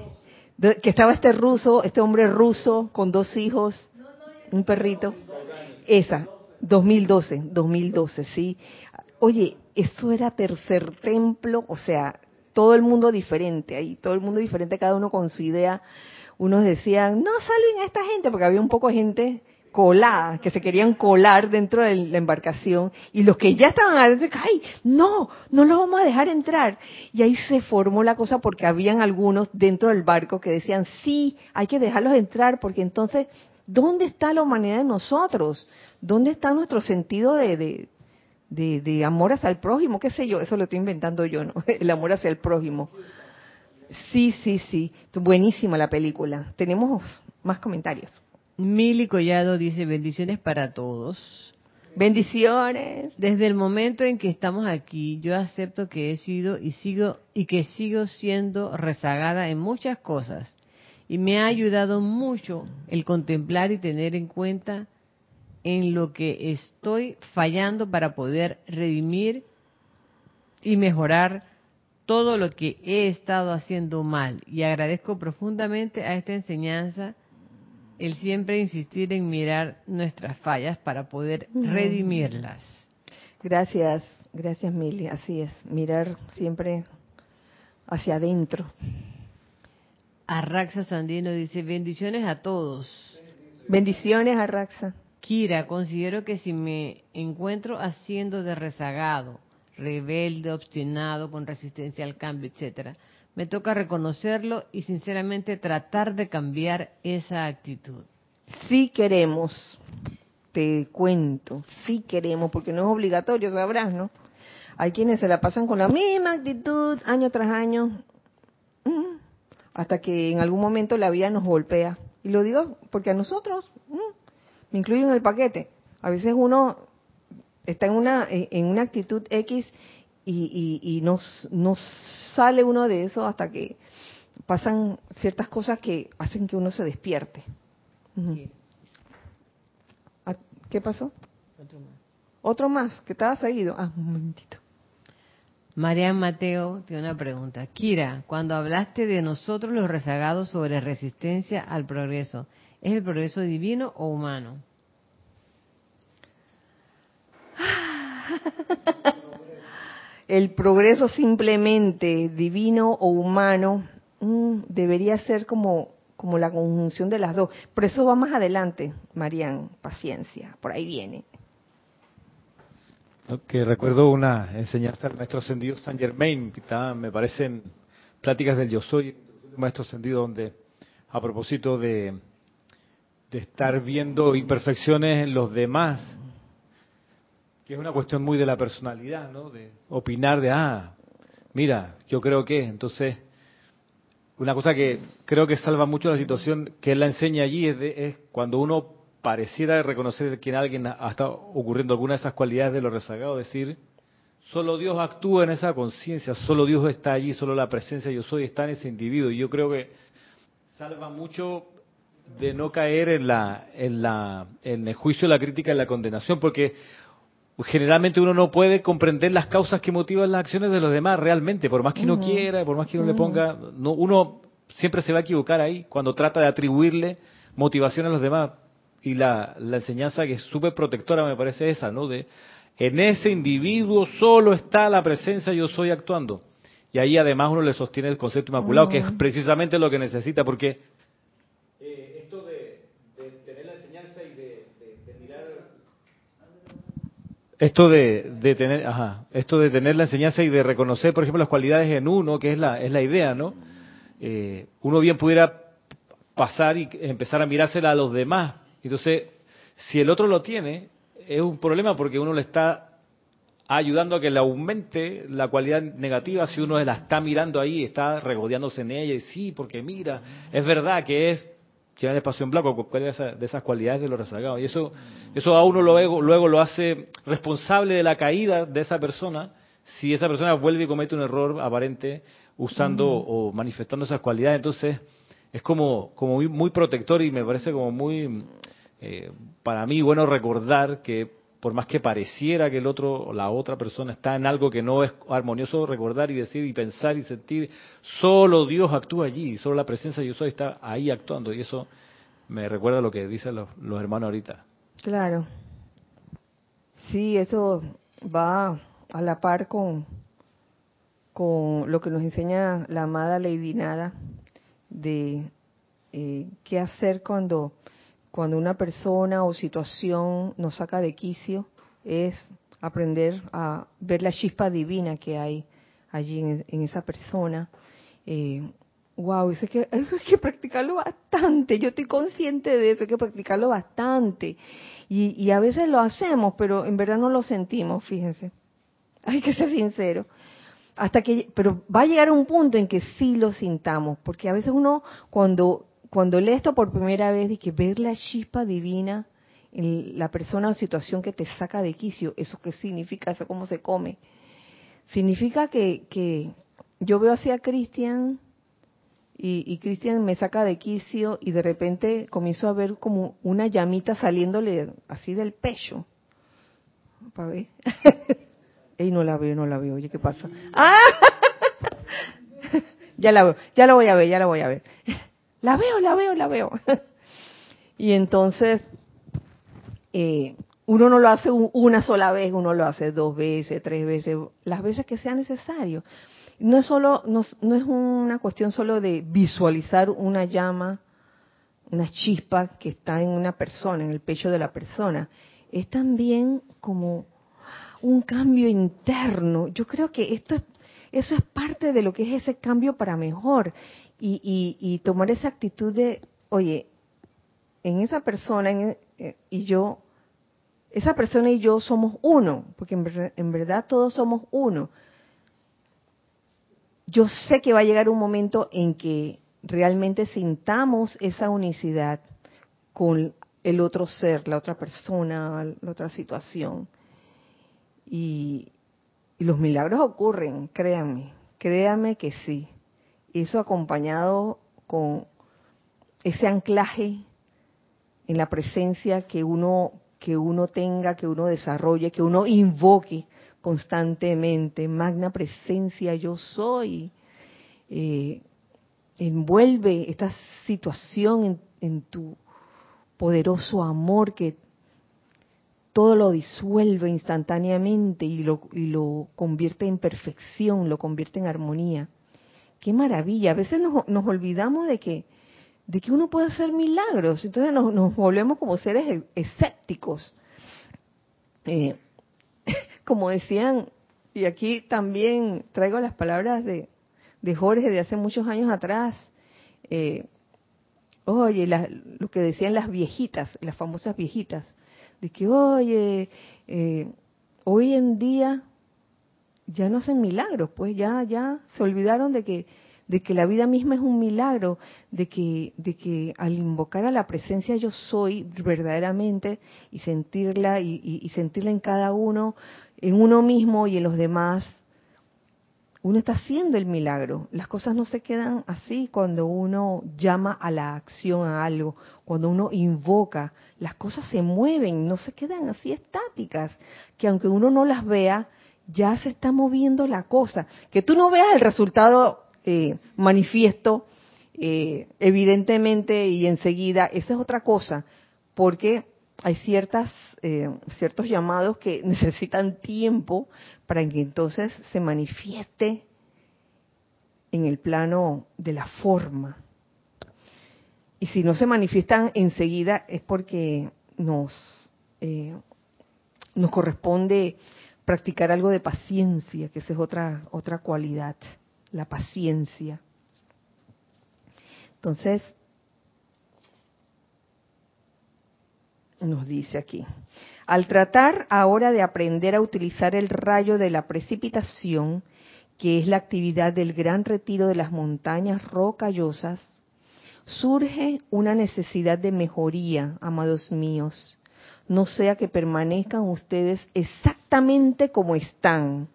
que estaba este ruso, este hombre ruso con dos hijos, un perrito. Esa, 2012, 2012, sí. Oye, eso era tercer templo, o sea, todo el mundo diferente, ahí todo el mundo diferente, cada uno con su idea. Unos decían, no salen esta gente, porque había un poco de gente colada, que se querían colar dentro de la embarcación, y los que ya estaban adentro, ay, no, no los vamos a dejar entrar. Y ahí se formó la cosa porque habían algunos dentro del barco que decían, sí, hay que dejarlos entrar, porque entonces, ¿dónde está la humanidad de nosotros? ¿Dónde está nuestro sentido de, de, amor hacia el prójimo, qué sé yo, eso lo estoy inventando yo, ¿no? El amor hacia el prójimo. Sí, sí, sí, buenísima la película. Tenemos más comentarios. Mili Collado dice bendiciones para todos. Bendiciones. Desde el momento en que estamos aquí, yo acepto que he sido y sigo y que sigo siendo rezagada en muchas cosas y me ha ayudado mucho el contemplar y tener en cuenta en lo que estoy fallando para poder redimir y mejorar todo lo que he estado haciendo mal y agradezco profundamente a esta enseñanza el siempre insistir en mirar nuestras fallas para poder redimirlas. Gracias, gracias Mili, así es, mirar siempre hacia adentro. Arraxa Sandino dice, bendiciones a todos. Bendiciones, Arraxa. Kira, considero que si me encuentro haciendo de rezagado, rebelde, obstinado, con resistencia al cambio, etcétera, me toca reconocerlo y sinceramente tratar de cambiar esa actitud. Si queremos, te cuento, si queremos, porque no es obligatorio, sabrás, ¿no? Hay quienes se la pasan con la misma actitud año tras año, mm, hasta que en algún momento la vida nos golpea. Y lo digo porque a nosotros, mm, me incluyo en el paquete, a veces uno está en una, en una actitud X y, y, nos, sale uno de eso hasta que pasan ciertas cosas que hacen que uno se despierte. Ah, ¿Qué pasó? Otro más. Otro más, que estaba seguido. Ah, un momentito. Marian Mateo tiene una pregunta. Kira, cuando hablaste de nosotros los rezagados sobre resistencia al progreso, ¿es el progreso divino o humano? el progreso simplemente divino o humano mm, debería ser como, como la conjunción de las dos. Por eso va más adelante, Marian, paciencia, por ahí viene. Que recuerdo una enseñanza del maestro ascendido San Germain, que está, me parecen pláticas del yo soy, maestro ascendido, donde a propósito de, de estar viendo imperfecciones en los demás, que es una cuestión muy de la personalidad, ¿no? De opinar de, ah, mira, yo creo que, entonces, una cosa que creo que salva mucho la situación que él la enseña allí es, es cuando uno pareciera reconocer que en alguien ha estado ocurriendo alguna de esas cualidades de lo rezagado, decir, solo Dios actúa en esa conciencia, solo Dios está allí, solo la presencia yo soy está en ese individuo. Y yo creo que salva mucho de no caer en la en la en el juicio, la crítica y la condenación, porque generalmente uno no puede comprender las causas que motivan las acciones de los demás realmente, por más que uno quiera, por más que uno le ponga, no, uno siempre se va a equivocar ahí cuando trata de atribuirle motivación a los demás. Y la, la enseñanza que es súper protectora me parece esa, ¿no? De en ese individuo solo está la presencia yo soy actuando. Y ahí además uno le sostiene el concepto inmaculado, que es precisamente lo que necesita, porque esto de, tener ajá, esto de tener la enseñanza y de reconocer por ejemplo las cualidades en uno que es la es la idea no eh, uno bien pudiera pasar y empezar a mirársela a los demás. Entonces si el otro lo tiene es un problema porque uno le está ayudando a que le aumente la cualidad negativa si uno la está mirando ahí está regodeándose en ella y sí porque mira es verdad que es llenar espacio en blanco, cuál es de esas cualidades de los rezagados. Y eso, eso a uno luego, luego lo hace responsable de la caída de esa persona si esa persona vuelve y comete un error aparente usando o manifestando esas cualidades. Entonces, es como, como muy, protector y me parece como muy, eh, para mí, bueno recordar que por más que pareciera que el otro la otra persona está en algo que no es armonioso, recordar y decir y pensar y sentir, solo Dios actúa allí, solo la presencia de Dios está ahí actuando y eso me recuerda lo que dicen los, hermanos ahorita. Claro. Sí, eso va a la par con, con lo que nos enseña la amada Lady Nada de eh, qué hacer cuando cuando una persona o situación nos saca de quicio es aprender a ver la chispa divina que hay allí en, esa persona. Eh, wow, eso hay que, hay que practicarlo bastante. Yo estoy consciente de eso, hay que practicarlo bastante. Y, y a veces lo hacemos, pero en verdad no lo sentimos, fíjense. Hay que ser sincero hasta que pero va a llegar un punto en que sí lo sintamos porque a veces uno cuando cuando lee esto por primera vez y que ver la chispa divina en la persona o situación que te saca de quicio, ¿eso qué significa? ¿Eso cómo se come? Significa que, que yo veo hacia Cristian y, Cristian me saca de quicio y de repente comienzo a ver como una llamita saliéndole así del pecho. ¿Para ver? Ey, no la veo, no la veo. Oye, ¿qué pasa? ¡Ah! ya la veo, ya la voy a ver, ya la voy a ver. La veo, la veo, la veo. Y entonces, eh, uno no lo hace una sola vez, uno lo hace dos veces, tres veces, las veces que sea necesario. No es solo, no, no es una cuestión solo de visualizar una llama, una chispa que está en una persona, en el pecho de la persona. Es también como un cambio interno. Yo creo que esto es, eso es parte de lo que es ese cambio para mejor. Y, y, y tomar esa actitud de, oye, en esa persona eh, y yo, esa persona y yo somos uno, porque en, verdad todos somos uno. Yo sé que va a llegar un momento en que realmente sintamos esa unicidad con el otro ser, la otra persona, la otra situación. Y, y los milagros ocurren, créanme, créanme que sí. Eso acompañado con ese anclaje en la presencia que uno que uno tenga, que uno desarrolle, que uno invoque constantemente, magna presencia yo soy, eh, envuelve esta situación en, en, tu poderoso amor que todo lo disuelve instantáneamente y lo, y lo convierte en perfección, lo convierte en armonía. Qué maravilla. A veces nos, olvidamos de que de que uno puede hacer milagros. Entonces nos, volvemos como seres e, escépticos. Eh, como decían, y aquí también traigo las palabras de, de Jorge de hace muchos años atrás, eh, oye, lo que decían las viejitas, las famosas viejitas, de que, oye, eh, hoy en día ya no hacen milagros, pues ya, ya se olvidaron de que de que la vida misma es un milagro, de que, de que al invocar a la presencia yo soy verdaderamente y sentirla y, sentirla en cada uno, en uno mismo y en los demás, uno está haciendo el milagro. Las cosas no se quedan así cuando uno llama a la acción a algo, cuando uno invoca, las cosas se mueven, no se quedan así estáticas, que aunque uno no las vea, ya se está moviendo la cosa. Que tú no veas el resultado eh, manifiesto eh, evidentemente y enseguida, esa es otra cosa, porque hay ciertas eh, ciertos llamados que necesitan tiempo para que entonces se manifieste en el plano de la forma. Y si no se manifiestan enseguida es porque nos, nos corresponde practicar algo de paciencia, que esa es otra, otra cualidad la paciencia. Entonces, nos dice aquí, al tratar ahora de aprender a utilizar el rayo de la precipitación, que es la actividad del gran retiro de las montañas rocallosas, surge una necesidad de mejoría, amados míos. No sea que permanezcan ustedes exactamente como están,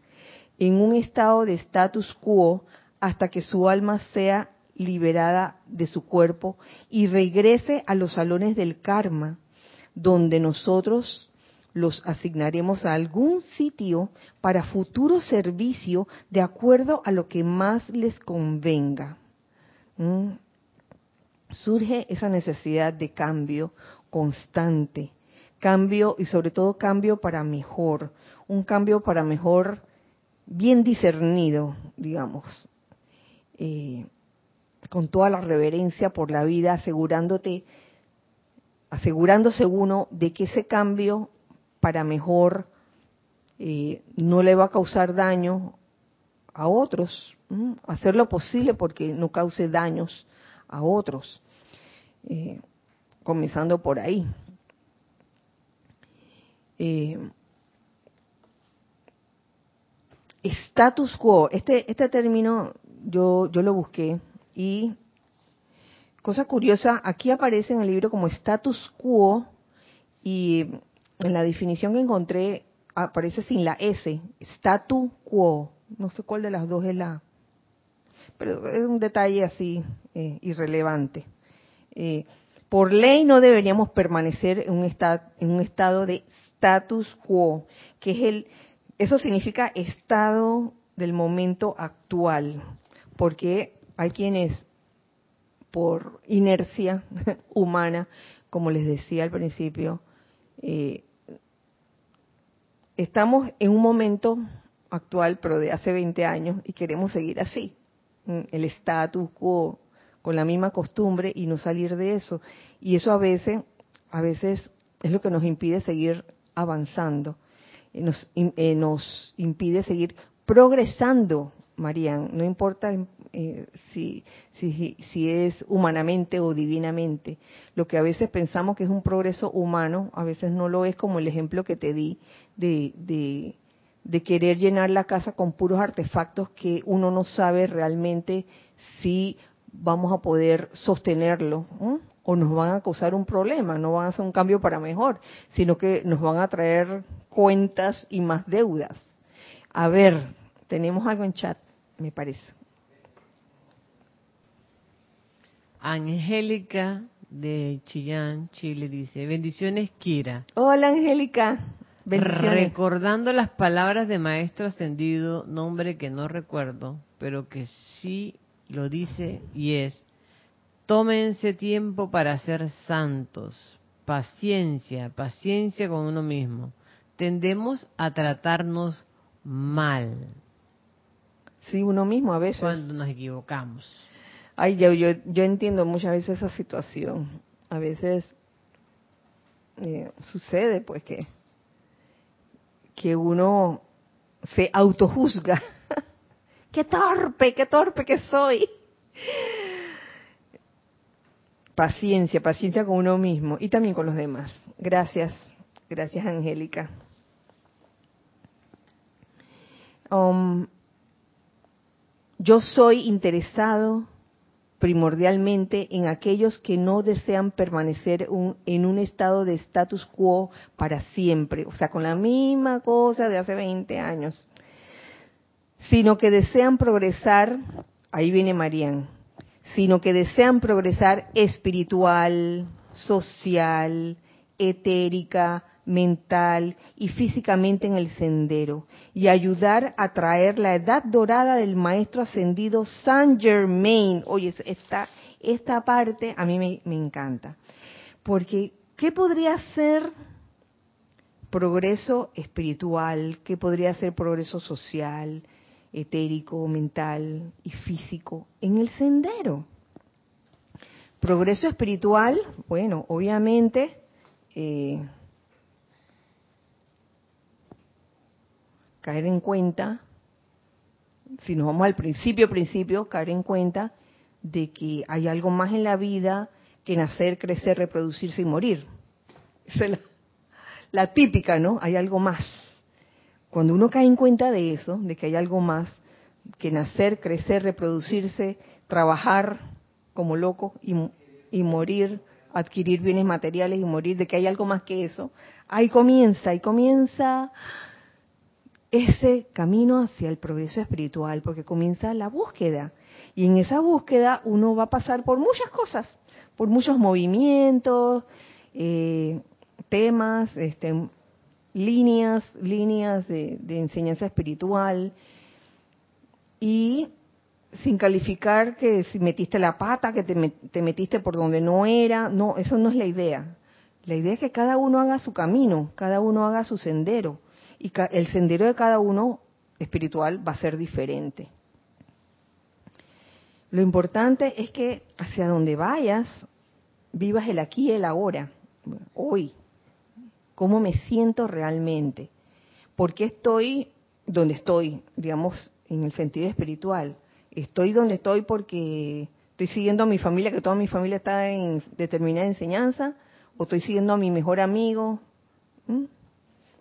en un estado de status quo hasta que su alma sea liberada de su cuerpo y regrese a los salones del karma, donde nosotros los asignaremos a algún sitio para futuro servicio de acuerdo a lo que más les convenga. ¿Mm? Surge esa necesidad de cambio constante, cambio y sobre todo cambio para mejor, un cambio para mejor bien discernido, digamos, eh, con toda la reverencia por la vida, asegurándote, asegurándose uno de que ese cambio para mejor eh, no le va a causar daño a otros, hacer lo posible porque no cause daños a otros, eh, comenzando por ahí. Status quo, este, este término yo, lo busqué y cosa curiosa, aquí aparece en el libro como status quo y en la definición que encontré aparece sin la S, statu quo, no sé cuál de las dos es la, pero es un detalle así eh, irrelevante. Eh, por ley no deberíamos permanecer en un, en un estado de status quo, que es el eso significa estado del momento actual, porque hay quienes por inercia humana, como les decía al principio, eh, estamos en un momento actual, pero de hace 20 años, y queremos seguir así, el status quo, con la misma costumbre y no salir de eso. Y eso a veces, a veces es lo que nos impide seguir avanzando, nos, eh, nos impide seguir progresando, Marian, no importa eh, si, si, si es humanamente o divinamente. Lo que a veces pensamos que es un progreso humano, a veces no lo es, como el ejemplo que te di de, de, de querer llenar la casa con puros artefactos que uno no sabe realmente si vamos a poder sostenerlo o nos van a causar un problema, no van a hacer un cambio para mejor, sino que nos van a traer cuentas y más deudas. A ver, tenemos algo en chat, me parece. Angélica de Chillán, Chile, dice, bendiciones Kira. Hola Angélica. Recordando las palabras de Maestro Ascendido, nombre que no recuerdo, pero que sí lo dice y es, tómense tiempo para ser santos, paciencia, paciencia con uno mismo. Tendemos a tratarnos mal. Sí, uno mismo a veces. Cuando nos equivocamos. Ay, yo, yo, yo entiendo muchas veces esa situación. A veces eh, sucede pues que, que uno se autojuzga. qué torpe, qué torpe que soy. Paciencia, paciencia con uno mismo y también con los demás. Gracias, gracias Angélica. Um, yo soy interesado primordialmente en aquellos que no desean permanecer en un estado de status quo para siempre, o sea, con la misma cosa de hace 20 años, sino que desean progresar, ahí viene Marían, sino que desean progresar espiritual, social, etérica, mental y físicamente en el sendero y ayudar a traer la edad dorada del maestro ascendido Saint Germain. Oye, esta, esta parte a mí me, me encanta. Porque, ¿qué podría ser progreso espiritual? ¿Qué podría ser progreso social, etérico, mental y físico en el sendero? Progreso espiritual, bueno, obviamente, eh, caer en cuenta, si nos vamos al principio, principio, caer en cuenta de que hay algo más en la vida que nacer, crecer, reproducirse y morir. Esa es la, típica, ¿no? Hay algo más. Cuando uno cae en cuenta de eso, de que hay algo más que nacer, crecer, reproducirse, trabajar como loco y, y morir, adquirir bienes materiales y morir, de que hay algo más que eso, ahí comienza, ahí comienza ese camino hacia el progreso espiritual, porque comienza la búsqueda. Y en esa búsqueda uno va a pasar por muchas cosas, por muchos movimientos, eh, temas, este, líneas, líneas de, enseñanza espiritual. Y sin calificar que si metiste la pata, que te, te metiste por donde no era, no, eso no es la idea. La idea es que cada uno haga su camino, cada uno haga su sendero y el sendero de cada uno espiritual va a ser diferente. Lo importante es que hacia donde vayas, vivas el aquí y el ahora, hoy. ¿Cómo me siento realmente? ¿Por qué estoy donde estoy, digamos, en el sentido espiritual? ¿Estoy donde estoy porque estoy siguiendo a mi familia, que toda mi familia está en determinada enseñanza? ¿O estoy siguiendo a mi mejor amigo? ¿Mm?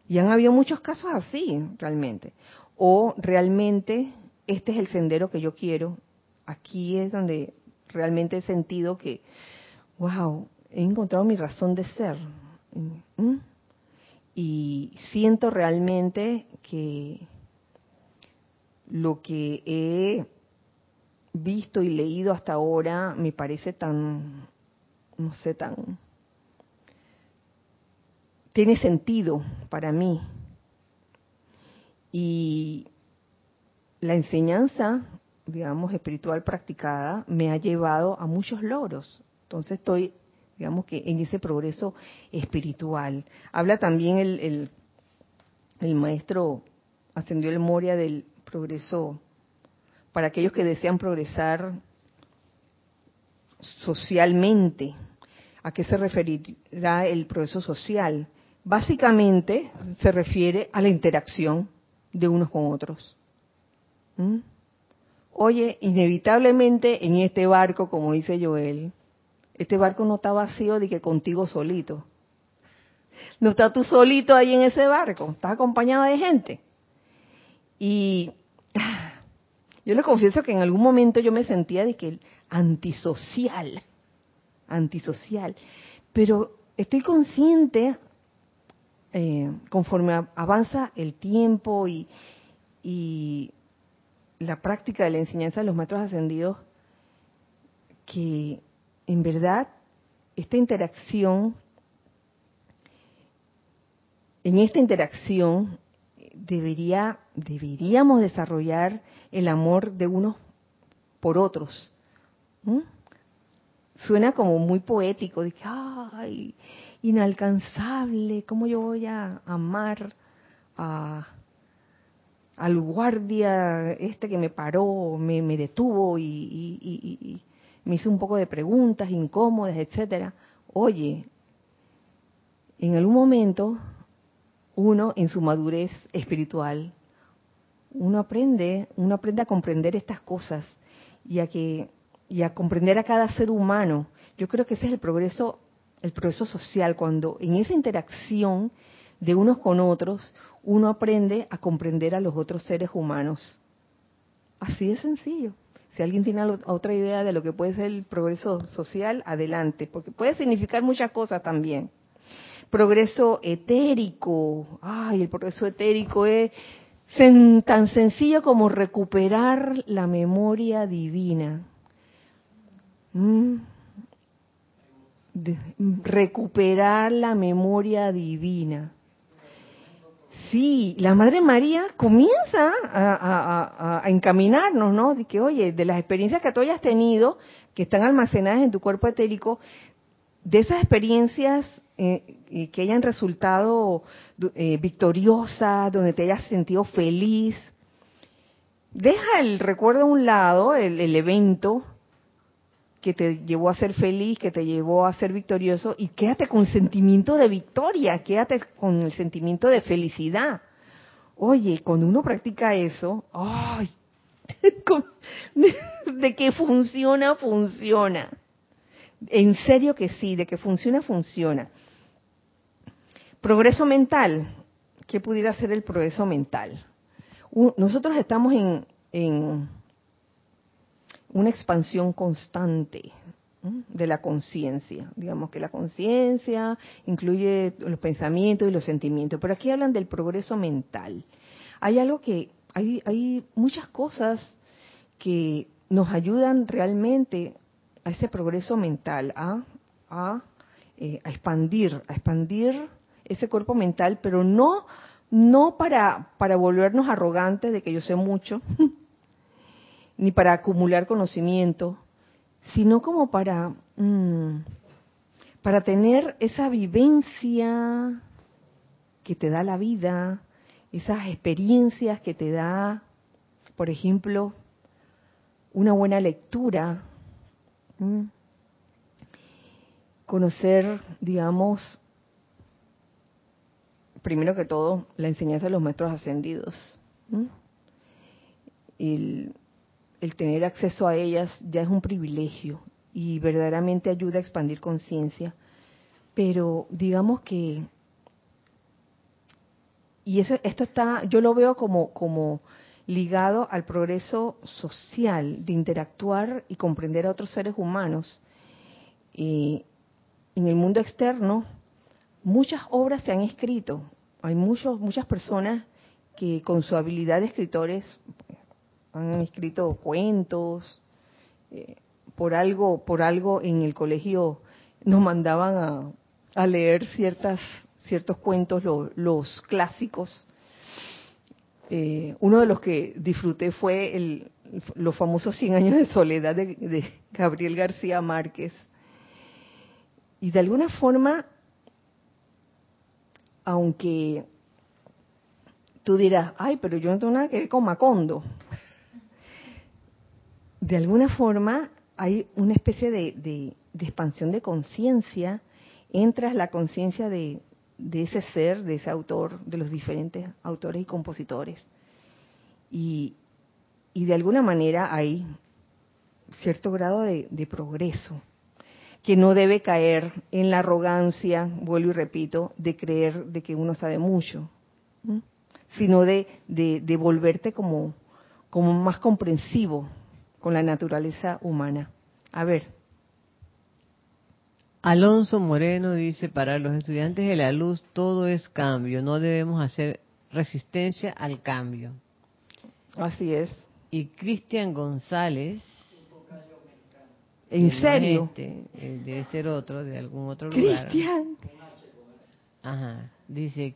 Y han habido muchos casos así, realmente. O realmente este es el sendero que yo quiero. Aquí es donde realmente he sentido que, wow, he encontrado mi razón de ser. ¿Mm? Y siento realmente que lo que he visto y leído hasta ahora me parece tan, no sé, tan tiene sentido para mí. Y la enseñanza digamos, espiritual practicada me ha llevado a muchos logros. Entonces estoy, digamos que en ese progreso espiritual. Habla también el, el, el maestro ascendió el Moria del progreso para aquellos que desean progresar socialmente. ¿A qué se referirá el progreso social? Básicamente se refiere a la interacción de unos con otros. ¿Mm? Oye, inevitablemente en este barco, como dice Joel, este barco no está vacío de que contigo solito. No estás tú solito ahí en ese barco, estás acompañado de gente. Y yo le confieso que en algún momento yo me sentía de que antisocial, antisocial, pero estoy consciente eh, conforme avanza el tiempo y la práctica de la enseñanza de los maestros ascendidos, que en verdad esta interacción, en esta interacción debería, deberíamos desarrollar el amor de unos por otros. Suena como muy poético, de que, ay, inalcanzable, ¿cómo yo voy a amar a, al guardia este que me paró, me, me detuvo y, y, me hizo un poco de preguntas incómodas, etcétera? Oye, en algún momento uno en su madurez espiritual, uno aprende, uno aprende a comprender estas cosas y a que y a comprender a cada ser humano. Yo creo que ese es el progreso, el progreso social cuando en esa interacción de unos con otros uno aprende a comprender a los otros seres humanos. Así de sencillo. Si alguien tiene otra idea de lo que puede ser el progreso social, adelante, porque puede significar muchas cosas también progreso etérico. Ay, el progreso etérico es tan sencillo como recuperar la memoria divina. ¿Mm? recuperar la memoria divina. Sí, la Madre María comienza a, encaminarnos, ¿no? De que, oye, de las experiencias que tú hayas tenido, que están almacenadas en tu cuerpo etérico, de esas experiencias eh, que hayan resultado eh, victoriosas, donde te hayas sentido feliz. Deja el recuerdo a un lado, el evento que te llevó a ser feliz, que te llevó a ser victorioso, y quédate con el sentimiento de victoria, quédate con el sentimiento de felicidad. Oye, cuando uno practica eso, ¡ay! de que funciona, funciona. En serio que sí, de que funciona, funciona. Progreso mental. ¿Qué pudiera ser el progreso mental? nosotros estamos en, una expansión constante de la conciencia. Digamos que la conciencia incluye los pensamientos y los sentimientos, pero aquí hablan del progreso mental. Hay algo que, hay, hay muchas cosas que nos ayudan realmente a ese progreso mental, a, a, eh, a expandir, a expandir ese cuerpo mental, pero no, no para, para volvernos arrogantes de que yo sé mucho, ni para acumular conocimiento, sino como para, mm, para tener esa vivencia que te da la vida, esas experiencias que te da, por ejemplo, una buena lectura, conocer, digamos, primero que todo, la enseñanza de los maestros ascendidos. El, tener acceso a ellas ya es un privilegio y verdaderamente ayuda a expandir conciencia. Pero digamos que, y eso, esto está, yo lo veo como, como ligado al progreso social, de interactuar y comprender a otros seres humanos. Y en el mundo externo, muchas obras se han escrito, hay muchos, muchas personas que con su habilidad de escritores han escrito cuentos, eh, por algo, por algo en el colegio nos mandaban a, leer ciertas, ciertos cuentos, los clásicos. Eh, uno de los que disfruté fue los famosos 100 años de soledad de, de Gabriel García Márquez. Y de alguna forma, aunque tú dirás, ay, pero yo no tengo nada que ver con Macondo, de alguna forma hay una especie de, de, expansión de conciencia, entras la conciencia de, de ese ser, de ese autor, de los diferentes autores y compositores. Y, y de alguna manera hay cierto grado de, progreso que no debe caer en la arrogancia, vuelvo y repito, de creer de que uno sabe mucho, sino de, de, de, volverte como más comprensivo con la naturaleza humana. A ver. Alonso Moreno dice, para los estudiantes de la luz todo es cambio, no debemos hacer resistencia al cambio. Así es. Y Cristian González. ¿En serio? Este, debe ser otro, de algún otro lugar. Cristian. Ajá. Dice,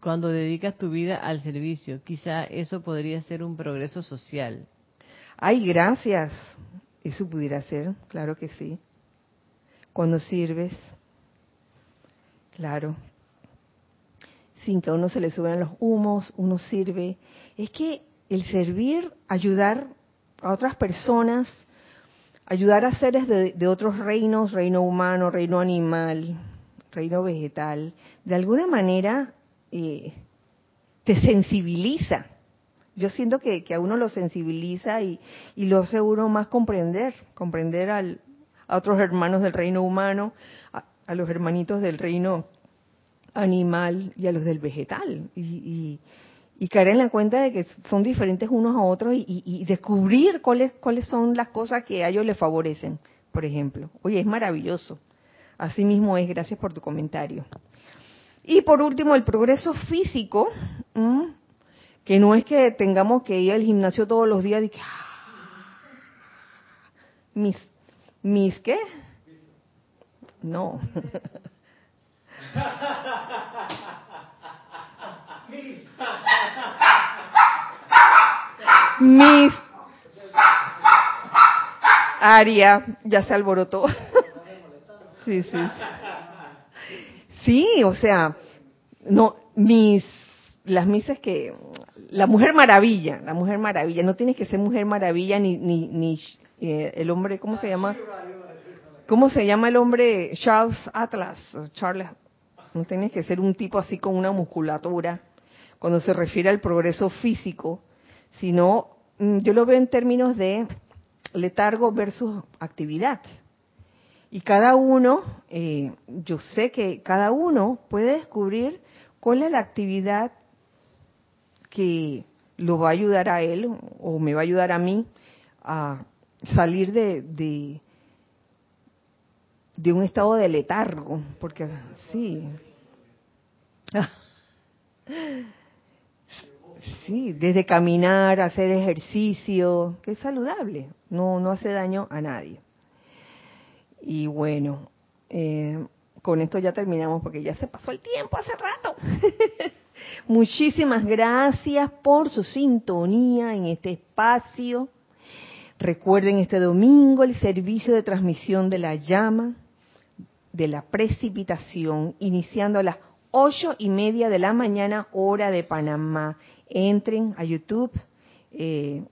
cuando dedicas tu vida al servicio, quizá eso podría ser un progreso social. Ay, gracias. Eso pudiera ser, claro que sí. Cuando sirves, claro. Sin que a uno se le suban los humos, uno sirve. Es que el servir, ayudar a otras personas, ayudar a seres de, de, otros reinos, reino humano, reino animal, reino vegetal, de alguna manera eh, te sensibiliza. Yo siento que, que, a uno lo sensibiliza y, y lo hace uno más comprender, comprender al, a otros hermanos del reino humano, a, a, los hermanitos del reino animal y a los del vegetal. Y, y, y caer en la cuenta de que son diferentes unos a otros y, y, descubrir cuáles cuáles son las cosas que a ellos les favorecen, por ejemplo. Oye, es maravilloso. Así mismo es, gracias por tu comentario. Y por último, el progreso físico, ¿m? Que no es que tengamos que ir al gimnasio todos los días y que ah, mis mis qué? No. Mis Aria ya se alborotó. Sí, sí. Sí, o sea, no mis las misas que la Mujer Maravilla, la Mujer Maravilla, no tienes que ser Mujer Maravilla ni ni ni eh, el hombre, ¿cómo se llama? ¿Cómo se llama el hombre Charles Atlas? Charles no tienes que ser un tipo así con una musculatura cuando se refiere al progreso físico, sino yo lo veo en términos de letargo versus actividad. Y cada uno, eh, yo sé que cada uno puede descubrir cuál es la actividad que lo va a ayudar a él o me va a ayudar a mí a salir de, de, de un estado de letargo, porque sí. Sí, desde caminar, hacer ejercicio, que es saludable, no, no hace daño a nadie. Y bueno, eh, con esto ya terminamos porque ya se pasó el tiempo hace rato. Muchísimas gracias por su sintonía en este espacio. Recuerden este domingo el servicio de transmisión de la llama de la precipitación, iniciando a las ocho y media de la mañana, hora de Panamá. Entren a YouTube eh,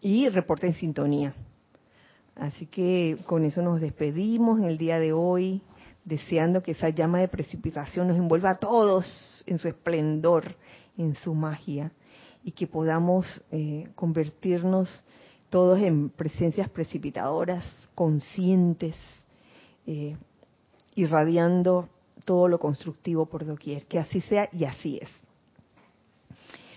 y reporten sintonía. Así que con eso nos despedimos en el día de hoy, deseando que esa llama de precipitación nos envuelva a todos en su esplendor, en su magia, y que podamos eh, convertirnos todos en presencias precipitadoras, conscientes, eh, irradiando todo lo constructivo por doquier. Que así sea y así es.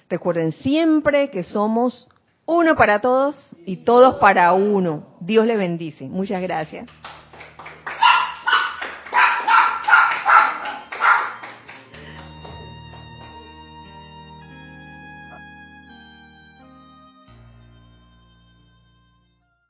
Recuerden siempre que somos uno para todos y todos para uno. Dios le bendice. Muchas gracias.